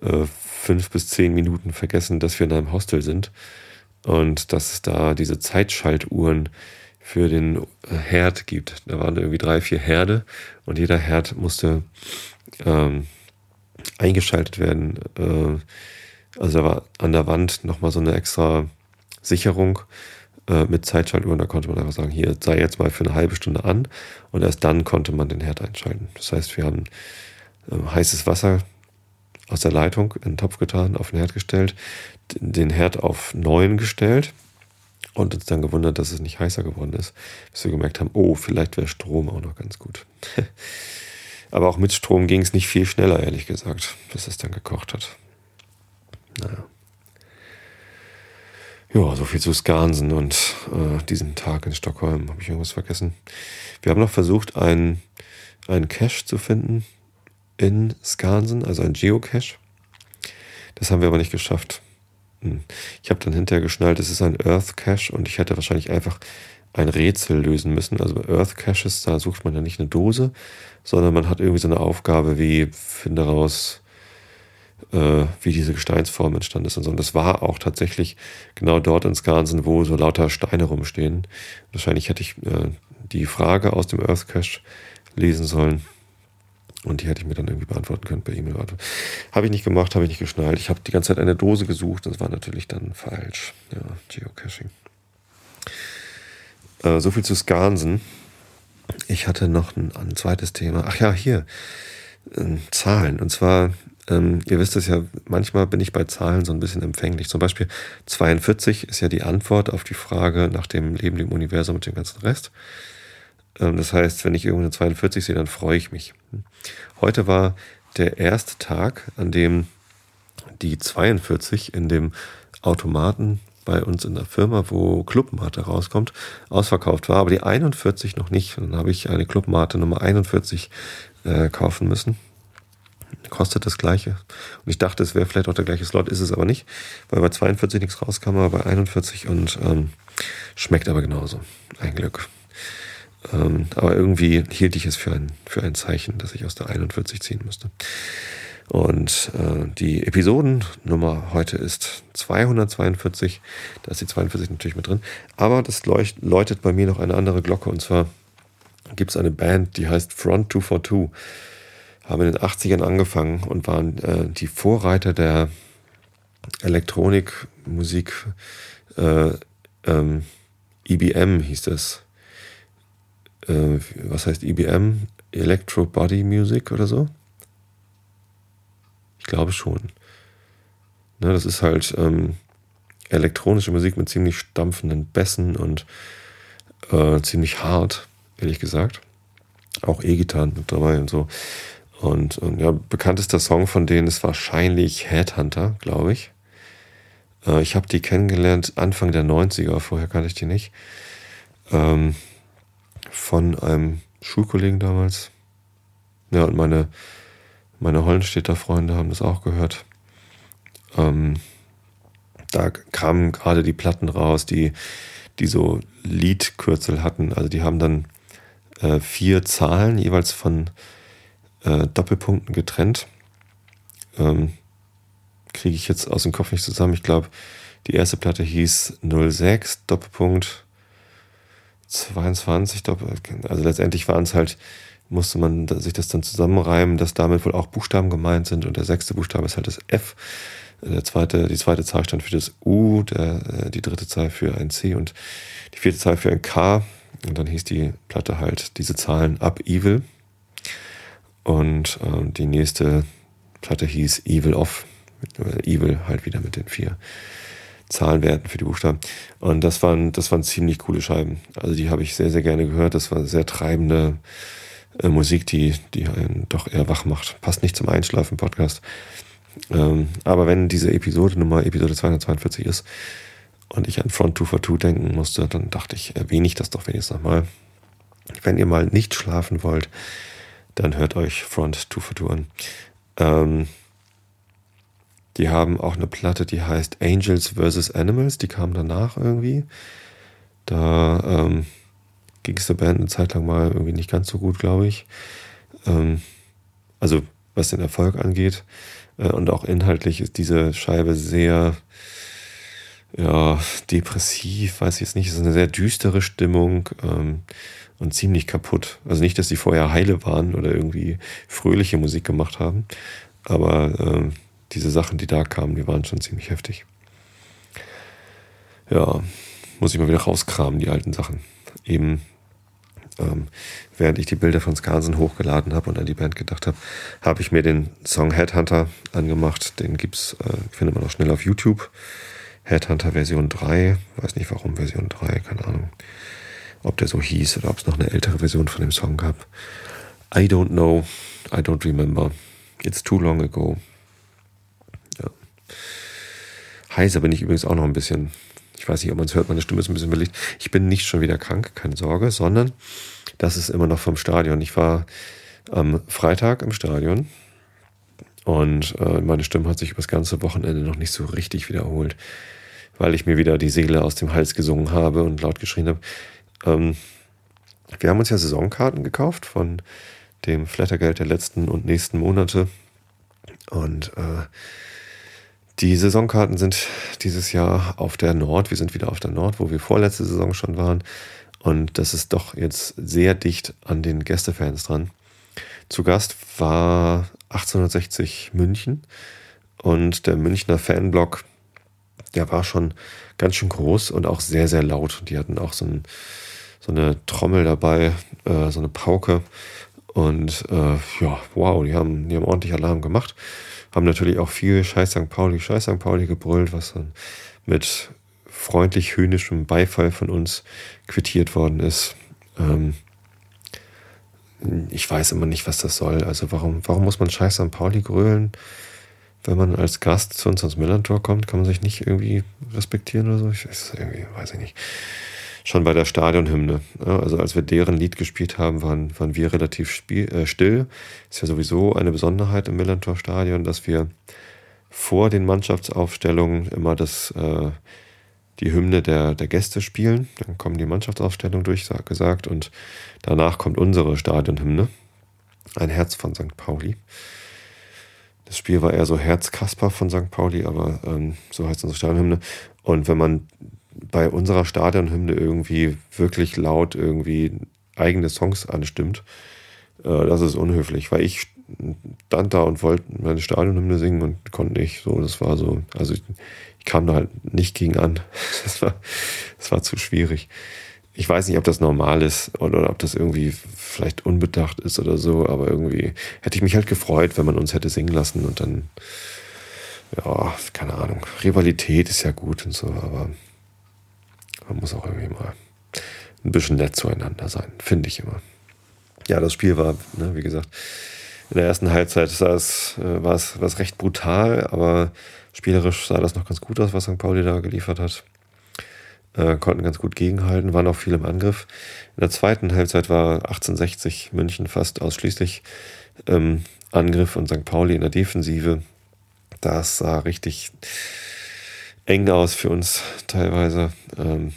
äh, fünf bis zehn Minuten vergessen, dass wir in einem Hostel sind und dass da diese Zeitschaltuhren für den Herd gibt. Da waren irgendwie drei, vier Herde und jeder Herd musste ähm, eingeschaltet werden. Äh, also da war an der Wand nochmal so eine extra Sicherung äh, mit Zeitschaltuhren. Da konnte man einfach sagen, hier sei jetzt mal für eine halbe Stunde an und erst dann konnte man den Herd einschalten. Das heißt, wir haben äh, heißes Wasser aus der Leitung in den Topf getan, auf den Herd gestellt, den Herd auf 9 gestellt und uns dann gewundert, dass es nicht heißer geworden ist, bis wir gemerkt haben, oh, vielleicht wäre Strom auch noch ganz gut. [laughs] Aber auch mit Strom ging es nicht viel schneller, ehrlich gesagt, bis es dann gekocht hat. Naja. Ja, so viel zu Skansen und äh, diesen Tag in Stockholm. Habe ich irgendwas vergessen? Wir haben noch versucht, einen, einen Cache zu finden in Skansen, also ein Geocache. Das haben wir aber nicht geschafft. Hm. Ich habe dann hinterher geschnallt, es ist ein Earth Cache und ich hätte wahrscheinlich einfach ein Rätsel lösen müssen. Also bei Earth Caches, da sucht man ja nicht eine Dose, sondern man hat irgendwie so eine Aufgabe wie, finde raus, äh, wie diese Gesteinsform entstanden ist und so. Und das war auch tatsächlich genau dort in Skansen, wo so lauter Steine rumstehen. Wahrscheinlich hätte ich äh, die Frage aus dem Earth Cache lesen sollen. Und die hätte ich mir dann irgendwie beantworten können per E-Mail. Habe ich nicht gemacht, habe ich nicht geschnallt. Ich habe die ganze Zeit eine Dose gesucht. Das war natürlich dann falsch. Ja, Geocaching. Äh, so viel zu Skansen. Ich hatte noch ein, ein zweites Thema. Ach ja, hier. Ähm, Zahlen. Und zwar, ähm, ihr wisst es ja, manchmal bin ich bei Zahlen so ein bisschen empfänglich. Zum Beispiel 42 ist ja die Antwort auf die Frage nach dem Leben, dem Universum und dem ganzen Rest. Ähm, das heißt, wenn ich irgendeine 42 sehe, dann freue ich mich. Heute war der erste Tag, an dem die 42 in dem Automaten bei uns in der Firma, wo Clubmate rauskommt, ausverkauft war, aber die 41 noch nicht. Dann habe ich eine Clubmate Nummer 41 äh, kaufen müssen. Kostet das gleiche. Und ich dachte, es wäre vielleicht auch der gleiche Slot, ist es aber nicht, weil bei 42 nichts rauskam, aber bei 41 und ähm, schmeckt aber genauso. Ein Glück. Ähm, aber irgendwie hielt ich es für ein, für ein Zeichen, dass ich aus der 41 ziehen müsste. Und äh, die Episodennummer heute ist 242. Da ist die 42 natürlich mit drin. Aber das leucht, läutet bei mir noch eine andere Glocke. Und zwar gibt es eine Band, die heißt Front 242. Haben in den 80ern angefangen und waren äh, die Vorreiter der Elektronikmusik. Äh, ähm, IBM hieß das. Äh, was heißt IBM? Electro Body Music oder so? glaube schon. Ne, das ist halt ähm, elektronische Musik mit ziemlich stampfenden Bässen und äh, ziemlich hart, ehrlich gesagt. Auch E-Gitarren mit dabei und so. Und, und ja, bekanntester Song von denen ist wahrscheinlich Headhunter, glaube ich. Äh, ich habe die kennengelernt Anfang der 90er, vorher kannte ich die nicht. Ähm, von einem Schulkollegen damals. Ja, und meine meine Hollenstädter Freunde haben das auch gehört. Ähm, da kamen gerade die Platten raus, die, die so Liedkürzel hatten. Also die haben dann äh, vier Zahlen jeweils von äh, Doppelpunkten getrennt. Ähm, Kriege ich jetzt aus dem Kopf nicht zusammen. Ich glaube, die erste Platte hieß 06 Doppelpunkt 22 Doppelpunkt. Also letztendlich waren es halt musste man sich das dann zusammenreimen, dass damit wohl auch Buchstaben gemeint sind und der sechste Buchstabe ist halt das F. Der zweite, die zweite Zahl stand für das U, der, äh, die dritte Zahl für ein C und die vierte Zahl für ein K. Und dann hieß die Platte halt diese Zahlen Up Evil. Und äh, die nächste Platte hieß Evil Off. Äh, Evil halt wieder mit den vier Zahlenwerten für die Buchstaben. Und das waren, das waren ziemlich coole Scheiben. Also die habe ich sehr, sehr gerne gehört. Das war sehr treibende äh, Musik, die, die einen doch eher wach macht. Passt nicht zum Einschlafen-Podcast. Ähm, aber wenn diese Episode Nummer Episode 242 ist und ich an Front 2 for 2 denken musste, dann dachte ich, erwähne ich das doch wenigstens nochmal. Wenn ihr mal nicht schlafen wollt, dann hört euch Front 2 for 2 an. Ähm, die haben auch eine Platte, die heißt Angels vs. Animals, die kam danach irgendwie. Da ähm, ging es der Band eine Zeit lang mal irgendwie nicht ganz so gut, glaube ich. Ähm, also was den Erfolg angeht. Äh, und auch inhaltlich ist diese Scheibe sehr ja, depressiv, weiß ich jetzt nicht. Es ist eine sehr düstere Stimmung ähm, und ziemlich kaputt. Also nicht, dass sie vorher heile waren oder irgendwie fröhliche Musik gemacht haben, aber ähm, diese Sachen, die da kamen, die waren schon ziemlich heftig. Ja, muss ich mal wieder rauskramen, die alten Sachen. Eben ähm, während ich die Bilder von Skansen hochgeladen habe und an die Band gedacht habe, habe ich mir den Song Headhunter angemacht. Den gibt's, äh, findet man auch schnell auf YouTube. Headhunter Version 3. Weiß nicht warum Version 3, keine Ahnung. Ob der so hieß oder ob es noch eine ältere Version von dem Song gab. I don't know. I don't remember. It's too long ago. Ja. Heiser bin ich übrigens auch noch ein bisschen. Ich weiß nicht, ob man es hört, meine Stimme ist ein bisschen belegt. Ich bin nicht schon wieder krank, keine Sorge, sondern das ist immer noch vom Stadion. Ich war am Freitag im Stadion und äh, meine Stimme hat sich über das ganze Wochenende noch nicht so richtig wiederholt, weil ich mir wieder die Seele aus dem Hals gesungen habe und laut geschrien habe. Ähm, wir haben uns ja Saisonkarten gekauft von dem Flattergeld der letzten und nächsten Monate. Und äh, die Saisonkarten sind dieses Jahr auf der Nord. Wir sind wieder auf der Nord, wo wir vorletzte Saison schon waren. Und das ist doch jetzt sehr dicht an den Gästefans dran. Zu Gast war 1860 München und der Münchner Fanblock, der war schon ganz schön groß und auch sehr, sehr laut. Die hatten auch so, ein, so eine Trommel dabei, äh, so eine Pauke. Und äh, ja, wow, die haben, die haben ordentlich Alarm gemacht. Haben natürlich auch viel Scheiß St. Pauli, Scheiß St. Pauli gebrüllt, was dann mit freundlich höhnischem Beifall von uns quittiert worden ist. Ähm, ich weiß immer nicht, was das soll. Also warum, warum muss man Scheiß St. Pauli grölen? Wenn man als Gast zu uns ans Millantor kommt, kann man sich nicht irgendwie respektieren oder so? Ich weiß, irgendwie, weiß ich nicht. Schon bei der Stadionhymne. Also als wir deren Lied gespielt haben, waren, waren wir relativ spiel, äh, still. Ist ja sowieso eine Besonderheit im Millantor Stadion, dass wir vor den Mannschaftsaufstellungen immer das äh, die Hymne der, der Gäste spielen. Dann kommen die Mannschaftsaufstellungen durchgesagt und danach kommt unsere Stadionhymne. Ein Herz von St. Pauli. Das Spiel war eher so Herz Kasper von St. Pauli, aber ähm, so heißt unsere Stadionhymne. Und wenn man bei unserer Stadionhymne irgendwie wirklich laut irgendwie eigene Songs anstimmt, äh, das ist unhöflich, weil ich stand da und wollte meine Stadionhymne singen und konnte nicht. So, das war so, also ich, ich kam da halt nicht gegen an. [laughs] Das war, das war zu schwierig. Ich weiß nicht, ob das normal ist oder, oder ob das irgendwie vielleicht unbedacht ist oder so, aber irgendwie hätte ich mich halt gefreut, wenn man uns hätte singen lassen und dann, ja, keine Ahnung. Rivalität ist ja gut und so, aber man muss auch irgendwie mal ein bisschen nett zueinander sein, finde ich immer. Ja, das Spiel war, ne, wie gesagt, in der ersten Halbzeit sah es, äh, war, es, war es recht brutal, aber spielerisch sah das noch ganz gut aus, was St. Pauli da geliefert hat. Äh, konnten ganz gut gegenhalten, waren auch viel im Angriff. In der zweiten Halbzeit war 1860 München fast ausschließlich ähm, Angriff und St. Pauli in der Defensive. Das sah richtig eng aus für uns teilweise. Ähm,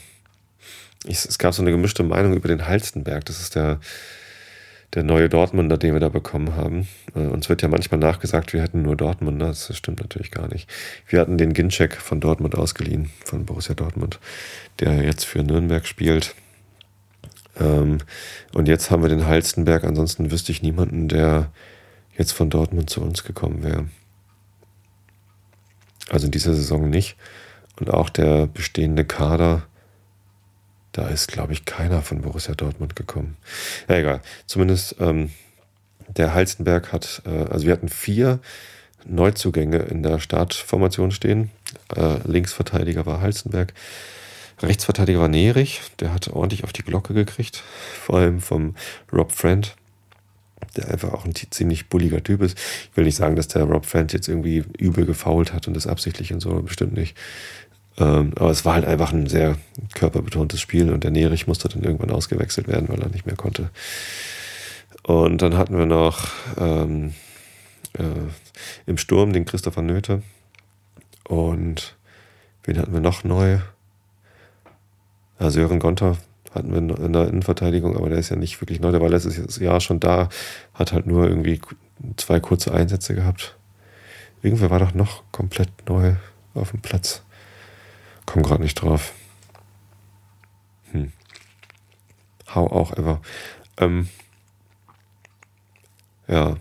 ich, es gab so eine gemischte Meinung über den Halstenberg. Das ist der der neue Dortmunder, den wir da bekommen haben. Äh, uns wird ja manchmal nachgesagt, wir hätten nur Dortmunder. Das stimmt natürlich gar nicht. Wir hatten den Ginczek von Dortmund ausgeliehen, von Borussia Dortmund, der jetzt für Nürnberg spielt. Ähm, und jetzt haben wir den Halstenberg. Ansonsten wüsste ich niemanden, der jetzt von Dortmund zu uns gekommen wäre. Also in dieser Saison nicht. Und auch der bestehende Kader da ist, glaube ich, keiner von Borussia Dortmund gekommen. Ja, egal. Zumindest ähm, der Halstenberg hat, äh, also wir hatten vier Neuzugänge in der Startformation stehen. Äh, Linksverteidiger war Halzenberg. Rechtsverteidiger war Nerich, der hat ordentlich auf die Glocke gekriegt, vor allem vom Rob Friend, der einfach auch ein ziemlich bulliger Typ ist. Ich will nicht sagen, dass der Rob Friend jetzt irgendwie übel gefault hat und das absichtlich und so, bestimmt nicht. Ähm, aber es war halt einfach ein sehr körperbetontes Spiel und der Nerich musste dann irgendwann ausgewechselt werden, weil er nicht mehr konnte. Und dann hatten wir noch ähm, äh, im Sturm den Christopher Nöte und wen hatten wir noch neu? Ja, Sören Gonter hatten wir in der Innenverteidigung, aber der ist ja nicht wirklich neu. Der war letztes Jahr schon da, hat halt nur irgendwie zwei kurze Einsätze gehabt. Irgendwer war doch noch komplett neu auf dem Platz. Komm gerade nicht drauf. Hm. How auch ever. Ähm, ja.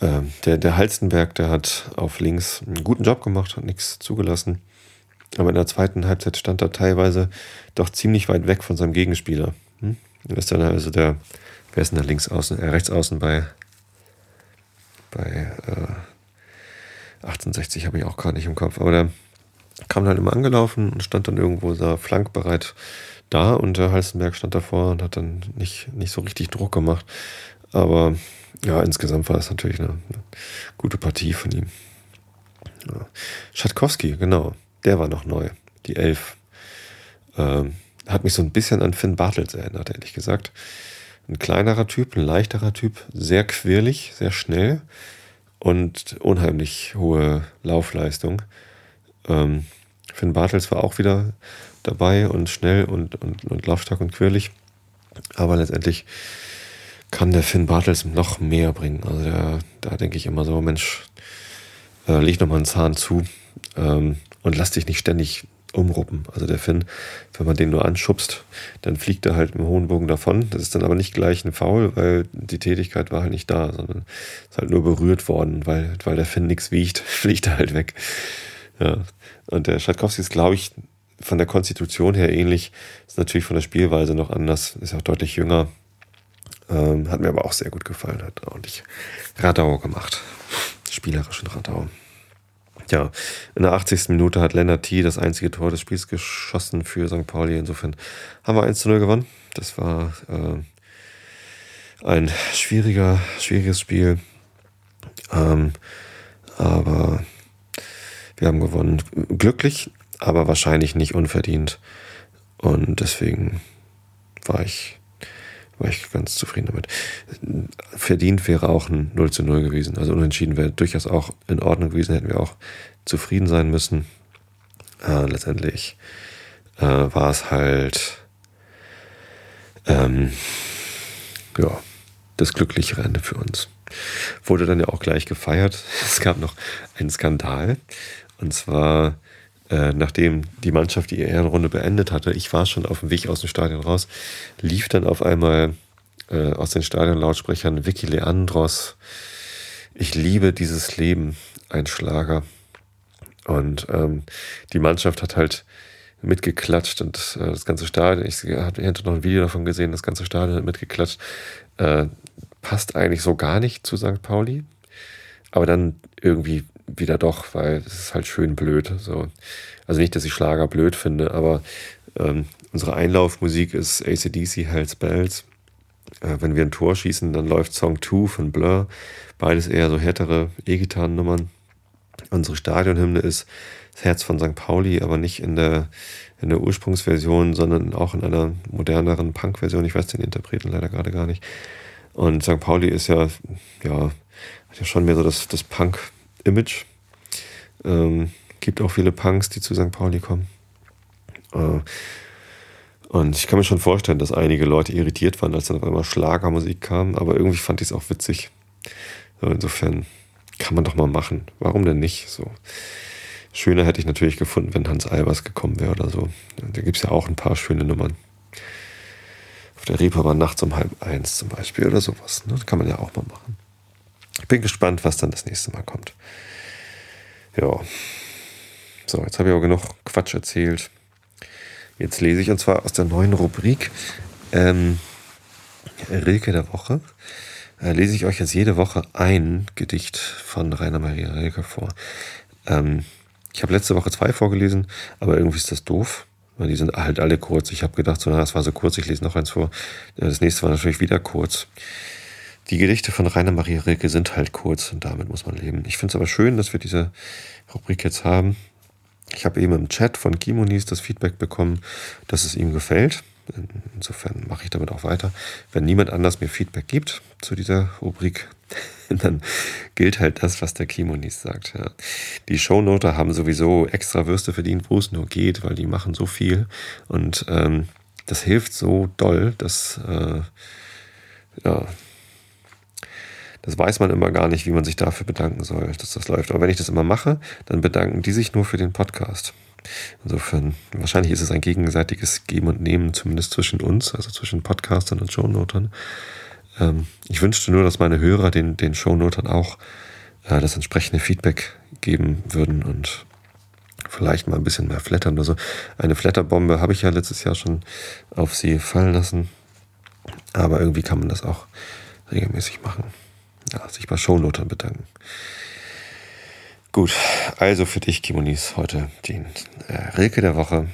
Ähm, der, der Halstenberg, der hat auf links einen guten Job gemacht, hat nichts zugelassen. Aber in der zweiten Halbzeit stand er teilweise doch ziemlich weit weg von seinem Gegenspieler. Hm? ist dann also der, wer ist denn da links außen, äh, rechts außen bei, bei äh, 1860 habe ich auch gerade nicht im Kopf, aber der kam dann immer angelaufen und stand dann irgendwo da flankbereit da und der Halstenberg stand davor und hat dann nicht, nicht so richtig Druck gemacht. Aber ja, insgesamt war es natürlich eine, eine, gute Partie von ihm. Ja. Schatkowski, genau der war noch neu, die Elf. Ähm, hat mich so ein bisschen an Finn Bartels erinnert, ehrlich gesagt. Ein kleinerer Typ, ein leichterer Typ, sehr quirlig, sehr schnell und unheimlich hohe Laufleistung. Ähm, Finn Bartels war auch wieder dabei und schnell und, und, und laufstark und quirlig. Aber letztendlich kann der Finn Bartels noch mehr bringen. Also der, da denke ich immer so, Mensch, äh, leg noch mal einen Zahn zu. Ähm, und lass dich nicht ständig umruppen. Also der Finn, wenn man den nur anschubst, dann fliegt er halt im hohen Bogen davon. Das ist dann aber nicht gleich ein Foul, weil die Tätigkeit war halt nicht da, sondern ist halt nur berührt worden, weil, weil der Finn nichts wiegt, [laughs] fliegt er halt weg. Ja. Und der Schatkowski ist, glaube ich, von der Konstitution her ähnlich, ist natürlich von der Spielweise noch anders, ist auch deutlich jünger. Ähm, hat mir aber auch sehr gut gefallen, hat ordentlich Radau gemacht. Spielerischen Radau. Ja, in der 80. Minute hat Lennart T. das einzige Tor des Spiels geschossen für St. Pauli. Insofern haben wir 1 zu 0 gewonnen. Das war äh, ein schwieriger, schwieriges Spiel. Ähm, aber wir haben gewonnen. Glücklich, aber wahrscheinlich nicht unverdient. Und deswegen war ich war ich ganz zufrieden damit. Verdient wäre auch ein 0 zu 0 gewesen. Also unentschieden wäre durchaus auch in Ordnung gewesen, hätten wir auch zufrieden sein müssen. Äh, letztendlich äh, war es halt ähm, ja, das glücklichere Ende für uns. Wurde dann ja auch gleich gefeiert. [laughs] Es gab noch einen Skandal. Und zwar äh, nachdem die Mannschaft die Ehrenrunde beendet hatte, ich war schon auf dem Weg aus dem Stadion raus, lief dann auf einmal äh, aus den Stadionlautsprechern Vicky Leandros. Ich liebe dieses Leben, ein Schlager. Und ähm, die Mannschaft hat halt mitgeklatscht und äh, das ganze Stadion, ich habe hinter noch ein Video davon gesehen, das ganze Stadion hat mitgeklatscht. Äh, passt eigentlich so gar nicht zu St. Pauli. Aber dann irgendwie wieder doch, weil es ist halt schön blöd. So. Also nicht, dass ich Schlager blöd finde, aber ähm, unsere Einlaufmusik ist ACDC Hells Bells. Äh, wenn wir ein Tor schießen, dann läuft Song 2 von Blur. Beides eher so härtere E-Gitarren-Nummern. Unsere Stadionhymne ist das Herz von St. Pauli, aber nicht in der, in der Ursprungsversion, sondern auch in einer moderneren Punk-Version. Ich weiß den Interpreten leider gerade gar nicht. Und St. Pauli ist ja, ja, hat ja schon mehr so das, das Punk- Image. Ähm, gibt auch viele Punks, die zu St. Pauli kommen. Äh, und ich kann mir schon vorstellen, dass einige Leute irritiert waren, als dann auf einmal Schlagermusik kam, aber irgendwie fand ich es auch witzig. So, insofern kann man doch mal machen. Warum denn nicht? So. Schöner hätte ich natürlich gefunden, wenn Hans Albers gekommen wäre oder so. Da gibt es ja auch ein paar schöne Nummern. Auf der Reeperbahn nachts um halb eins zum Beispiel oder sowas. Ne? Das kann man ja auch mal machen. Ich bin gespannt, was dann das nächste Mal kommt. Ja. So, jetzt habe ich auch genug Quatsch erzählt. Jetzt lese ich und zwar aus der neuen Rubrik ähm, Rilke der Woche. Äh, lese ich euch jetzt jede Woche ein Gedicht von Rainer Maria Rilke vor. Ähm, ich habe letzte Woche zwei vorgelesen, aber irgendwie ist das doof. Weil die sind halt alle kurz. Ich habe gedacht, so, na, das war so kurz, ich lese noch eins vor. Das nächste war natürlich wieder kurz. Die Gedichte von Rainer Maria Rilke sind halt kurz und damit muss man leben. Ich finde es aber schön, dass wir diese Rubrik jetzt haben. Ich habe eben im Chat von Kimonis das Feedback bekommen, dass es ihm gefällt. Insofern mache ich damit auch weiter. Wenn niemand anders mir Feedback gibt zu dieser Rubrik, [laughs] dann gilt halt das, was der Kimonis sagt. Ja. Die Shownoter haben sowieso extra Würste verdient, wo es nur geht, weil die machen so viel. Und ähm, das hilft so doll, dass äh, ja, das weiß man immer gar nicht, wie man sich dafür bedanken soll, dass das läuft. Aber wenn ich das immer mache, dann bedanken die sich nur für den Podcast. Insofern, wahrscheinlich ist es ein gegenseitiges Geben und Nehmen, zumindest zwischen uns, also zwischen Podcastern und Shownotern. Ähm, ich wünschte nur, dass meine Hörer den, den Shownotern auch äh, das entsprechende Feedback geben würden und vielleicht mal ein bisschen mehr flattern oder. Eine Flatterbombe habe ich ja letztes Jahr schon auf sie fallen lassen. Aber irgendwie kann man das auch regelmäßig machen. Ja, sich bei Shownotern bedanken. Gut, also für dich, Kimonis, heute den äh, Rilke der Woche.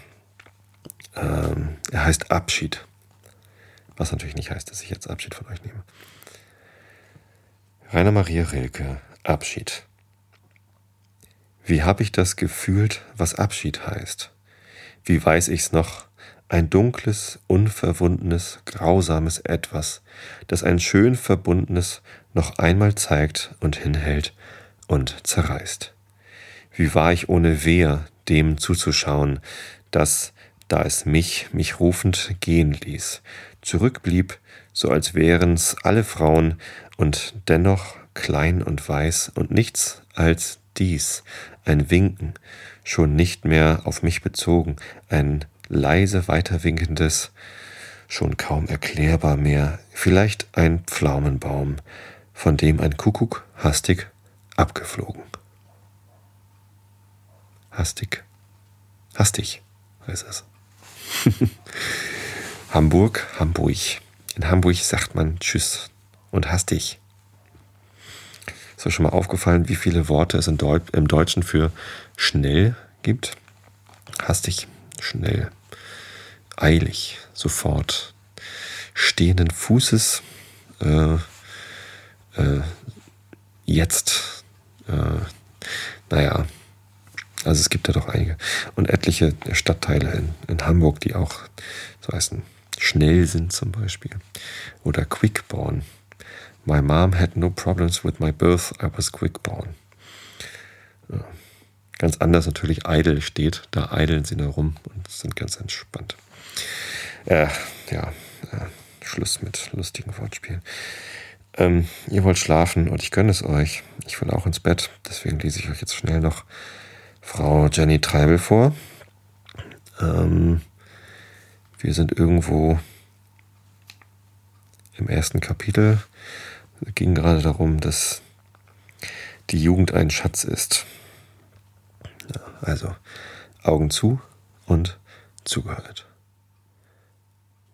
Ähm, er heißt Abschied. Was natürlich nicht heißt, dass ich jetzt Abschied von euch nehme. Rainer Maria Rilke, Abschied. Wie hab ich das gefühlt, was Abschied heißt? Wie weiß ich's noch? Ein dunkles, unverwundenes, grausames Etwas, das ein schön verbundenes noch einmal zeigt und hinhält und zerreißt. Wie war ich ohne Wehr, dem zuzuschauen, das, da es mich, mich rufend gehen ließ, zurückblieb, so als wären's alle Frauen und dennoch klein und weiß und nichts als dies, ein Winken, schon nicht mehr auf mich bezogen, ein leise weiterwinkendes, schon kaum erklärbar mehr, vielleicht ein Pflaumenbaum, von dem ein Kuckuck hastig abgeflogen hastig. Hastig heißt es. [laughs] Hamburg, Hamburg. In Hamburg sagt man Tschüss und hastig. Ist euch schon mal aufgefallen, wie viele Worte es im Deutschen für schnell gibt? Hastig, schnell, eilig, sofort, stehenden Fußes, äh, äh, jetzt, äh, naja, also es gibt da doch einige. Und etliche Stadtteile in, in Hamburg, die auch so heißen, schnell sind zum Beispiel. Oder quickborn. My mom had no problems with my birth, I was quickborn. Ja. Ganz anders natürlich idle steht, da eideln sie da rum und sind ganz entspannt. Äh, ja, äh, Schluss mit lustigen Wortspielen. Ähm, ihr wollt schlafen und ich gönne es euch. Ich will auch ins Bett, deswegen lese ich euch jetzt schnell noch Frau Jenny Treibel vor. Ähm, wir sind irgendwo im ersten Kapitel. Es ging gerade darum, dass die Jugend ein Schatz ist. Ja, also Augen zu und zugehört.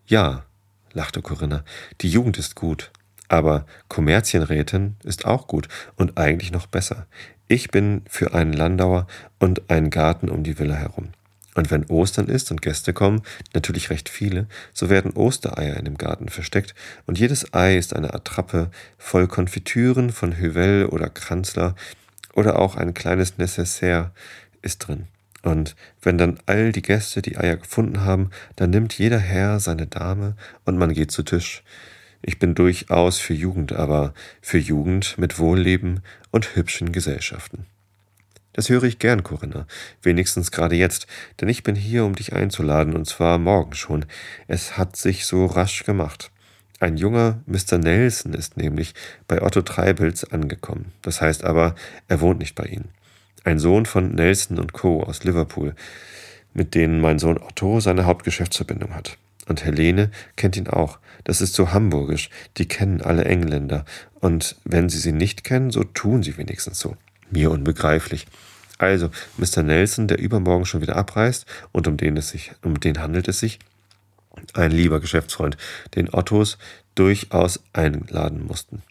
Ja, lachte Corinna, die Jugend ist gut, aber Kommerzienrätin ist auch gut und eigentlich noch besser. Ich bin für einen Landauer und einen Garten um die Villa herum. Und wenn Ostern ist und Gäste kommen, natürlich recht viele, so werden Ostereier in dem Garten versteckt und jedes Ei ist eine Attrappe voll Konfitüren von Hüvel oder Kranzler oder auch ein kleines Necessaire ist drin. Und wenn dann all die Gäste die Eier gefunden haben, dann nimmt jeder Herr seine Dame und man geht zu Tisch. Ich bin durchaus für Jugend, aber für Jugend mit Wohlleben und hübschen Gesellschaften. Das höre ich gern, Corinna, wenigstens gerade jetzt, denn ich bin hier, um dich einzuladen, und zwar morgen schon. Es hat sich so rasch gemacht. Ein junger Mr. Nelson ist nämlich bei Otto Treibels angekommen. Das heißt aber, er wohnt nicht bei Ihnen. Ein Sohn von Nelson und Co. aus Liverpool, mit denen mein Sohn Otto seine Hauptgeschäftsverbindung hat. Und Helene kennt ihn auch. Das ist so hamburgisch. Die kennen alle Engländer. Und wenn sie sie nicht kennen, so tun sie wenigstens so. Mir unbegreiflich. Also, Mr. Nelson, der übermorgen schon wieder abreist und um den, es sich, um den handelt es sich, ein lieber Geschäftsfreund, den Ottos durchaus einladen mussten.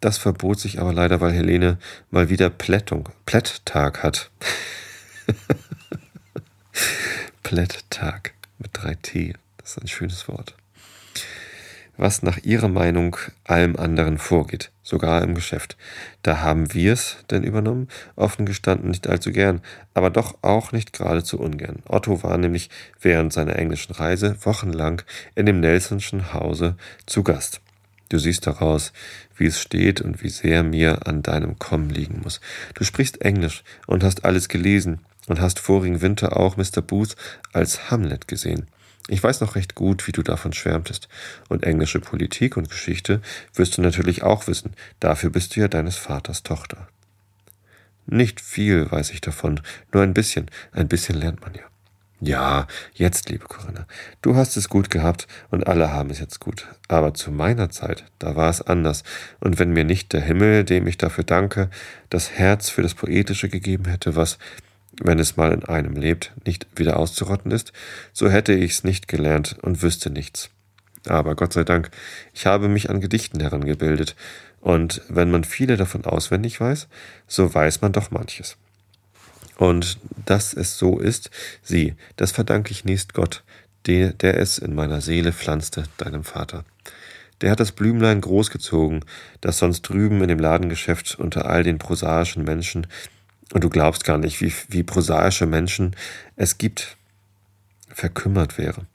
Das verbot sich aber leider, weil Helene mal wieder Plättung, Plätttag hat. [laughs] Plätttag mit drei T. Das ist ein schönes Wort was nach ihrer Meinung allem anderen vorgeht, sogar im Geschäft. Da haben wir es denn übernommen, offen gestanden nicht allzu gern, aber doch auch nicht geradezu ungern. Otto war nämlich während seiner englischen Reise wochenlang in dem Nelsonschen Hause zu Gast. Du siehst daraus, wie es steht und wie sehr mir an deinem Kommen liegen muss. Du sprichst Englisch und hast alles gelesen und hast vorigen Winter auch Mr. Booth als Hamlet gesehen. Ich weiß noch recht gut, wie du davon schwärmtest. Und englische Politik und Geschichte wirst du natürlich auch wissen. Dafür bist du ja deines Vaters Tochter. Nicht viel weiß ich davon, nur ein bisschen. Ein bisschen lernt man ja. Ja, jetzt, liebe Corinna, du hast es gut gehabt und alle haben es jetzt gut. Aber zu meiner Zeit, da war es anders. Und wenn mir nicht der Himmel, dem ich dafür danke, das Herz für das Poetische gegeben hätte, was wenn es mal in einem lebt, nicht wieder auszurotten ist, so hätte ich's nicht gelernt und wüsste nichts. Aber Gott sei Dank, ich habe mich an Gedichten herangebildet, und wenn man viele davon auswendig weiß, so weiß man doch manches. Und dass es so ist, sieh, das verdanke ich nächst Gott, der, der es in meiner Seele pflanzte, deinem Vater. Der hat das Blümlein großgezogen, das sonst drüben in dem Ladengeschäft unter all den prosaischen Menschen und du glaubst gar nicht, wie, wie prosaische Menschen es gibt, verkümmert wäre.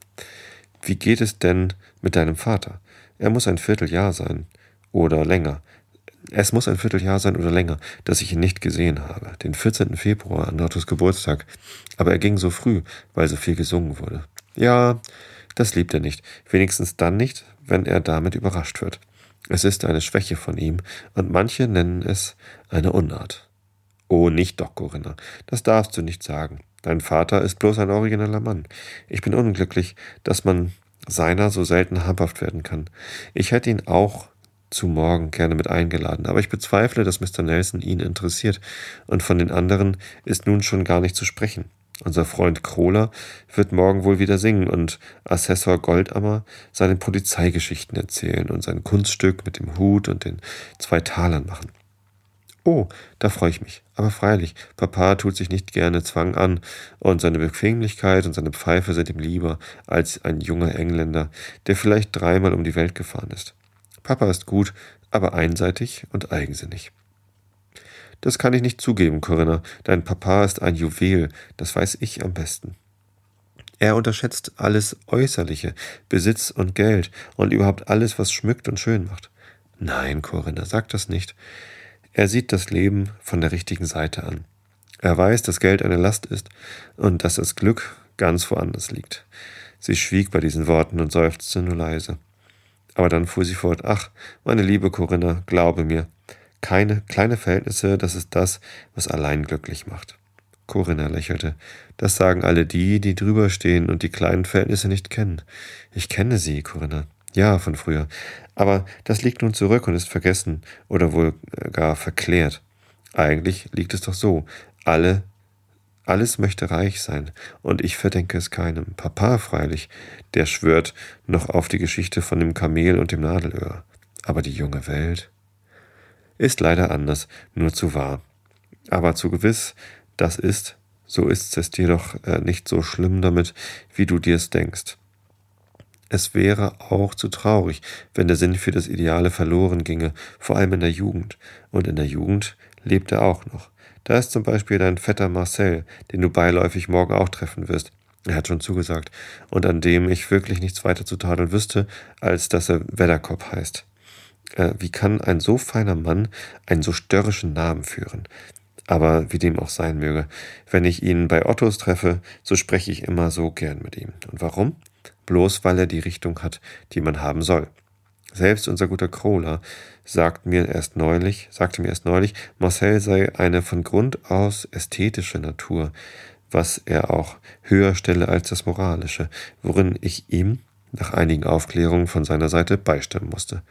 Wie geht es denn mit deinem Vater? Er muss ein Vierteljahr sein oder länger. Es muss ein Vierteljahr sein oder länger, dass ich ihn nicht gesehen habe. Den 14. Februar an Ottos Geburtstag. Aber er ging so früh, weil so viel gesungen wurde. Ja, das liebt er nicht. Wenigstens dann nicht, wenn er damit überrascht wird. Es ist eine Schwäche von ihm, und manche nennen es eine Unart. Oh, nicht doch, Corinna. Das darfst du nicht sagen. Dein Vater ist bloß ein origineller Mann. Ich bin unglücklich, dass man seiner so selten habhaft werden kann. Ich hätte ihn auch zu morgen gerne mit eingeladen, aber ich bezweifle, dass Mr. Nelson ihn interessiert, und von den anderen ist nun schon gar nicht zu sprechen. Unser Freund Kroler wird morgen wohl wieder singen und Assessor Goldammer seine Polizeigeschichten erzählen und sein Kunststück mit dem Hut und den zwei Talern machen. Oh, da freue ich mich. Aber freilich, Papa tut sich nicht gerne Zwang an, und seine Bequemlichkeit und seine Pfeife sind ihm lieber als ein junger Engländer, der vielleicht dreimal um die Welt gefahren ist. Papa ist gut, aber einseitig und eigensinnig. Das kann ich nicht zugeben, Corinna. Dein Papa ist ein Juwel, das weiß ich am besten. Er unterschätzt alles Äußerliche, Besitz und Geld und überhaupt alles, was schmückt und schön macht. Nein, Corinna, sag das nicht. Er sieht das Leben von der richtigen Seite an. Er weiß, dass Geld eine Last ist und dass das Glück ganz woanders liegt. Sie schwieg bei diesen Worten und seufzte nur leise. Aber dann fuhr sie fort, ach, meine liebe Corinna, glaube mir, keine kleine Verhältnisse, das ist das, was allein glücklich macht. Corinna lächelte. Das sagen alle die, die drüber stehen und die kleinen Verhältnisse nicht kennen. Ich kenne sie, Corinna. Ja, von früher. Aber das liegt nun zurück und ist vergessen oder wohl äh, gar verklärt. Eigentlich liegt es doch so. Alle, alles möchte reich sein, und ich verdenke es keinem. Papa freilich, der schwört noch auf die Geschichte von dem Kamel und dem Nadelöhr. Aber die junge Welt ist leider anders, nur zu wahr. Aber zu gewiss, das ist, so ist es dir doch äh, nicht so schlimm damit, wie du dir's denkst. Es wäre auch zu traurig, wenn der Sinn für das Ideale verloren ginge, vor allem in der Jugend. Und in der Jugend lebt er auch noch. Da ist zum Beispiel dein Vetter Marcel, den du beiläufig morgen auch treffen wirst. Er hat schon zugesagt, und an dem ich wirklich nichts weiter zu tadeln wüsste, als dass er Wedderkopf heißt. Äh, wie kann ein so feiner Mann einen so störrischen Namen führen? Aber wie dem auch sein möge, wenn ich ihn bei Ottos treffe, so spreche ich immer so gern mit ihm. Und warum? Bloß weil er die Richtung hat, die man haben soll. Selbst unser guter Kroler sagt mir erst neulich, sagte mir erst neulich, Marcel sei eine von Grund aus ästhetische Natur, was er auch höher stelle als das Moralische, worin ich ihm nach einigen Aufklärungen von seiner Seite beistimmen musste.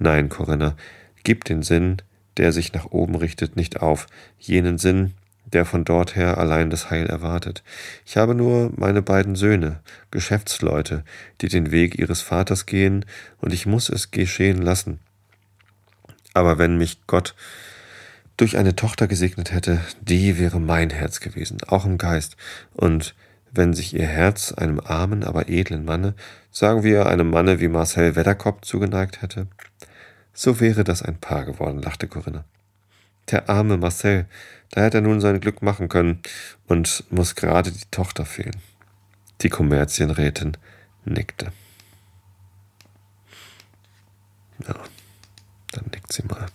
Nein, Corinna, gib den Sinn, der sich nach oben richtet, nicht auf, jenen Sinn, der von dort her allein das Heil erwartet. Ich habe nur meine beiden Söhne, Geschäftsleute, die den Weg ihres Vaters gehen, und ich muss es geschehen lassen. Aber wenn mich Gott durch eine Tochter gesegnet hätte, die wäre mein Herz gewesen, auch im Geist. Und wenn sich ihr Herz einem armen, aber edlen Manne, sagen wir einem Manne wie Marcel Wedderkopp zugeneigt hätte, so wäre das ein Paar geworden, lachte Corinna. Der arme Marcel, da hätte er nun sein Glück machen können und muss gerade die Tochter fehlen. Die Kommerzienrätin nickte. Ja, dann nickt sie mal.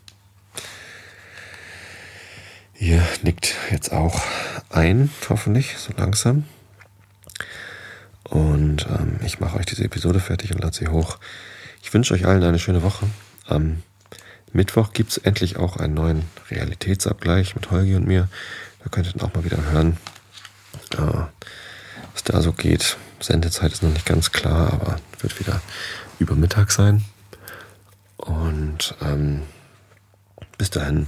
Ihr nickt jetzt auch ein, hoffentlich, so langsam. Und ähm, ich mache euch diese Episode fertig und lade sie hoch. Ich wünsche euch allen eine schöne Woche. Am Mittwoch gibt es endlich auch einen neuen Realitätsabgleich mit Holgi und mir. Da könnt ihr dann auch mal wieder hören, äh, was da so geht. Sendezeit ist noch nicht ganz klar, aber wird wieder über Mittag sein. Und ähm, bis dahin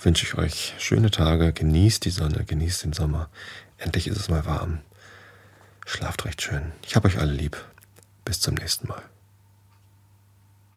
wünsche ich euch schöne Tage. Genießt die Sonne, genießt den Sommer. Endlich ist es mal warm. Schlaft recht schön. Ich habe euch alle lieb. Bis zum nächsten Mal.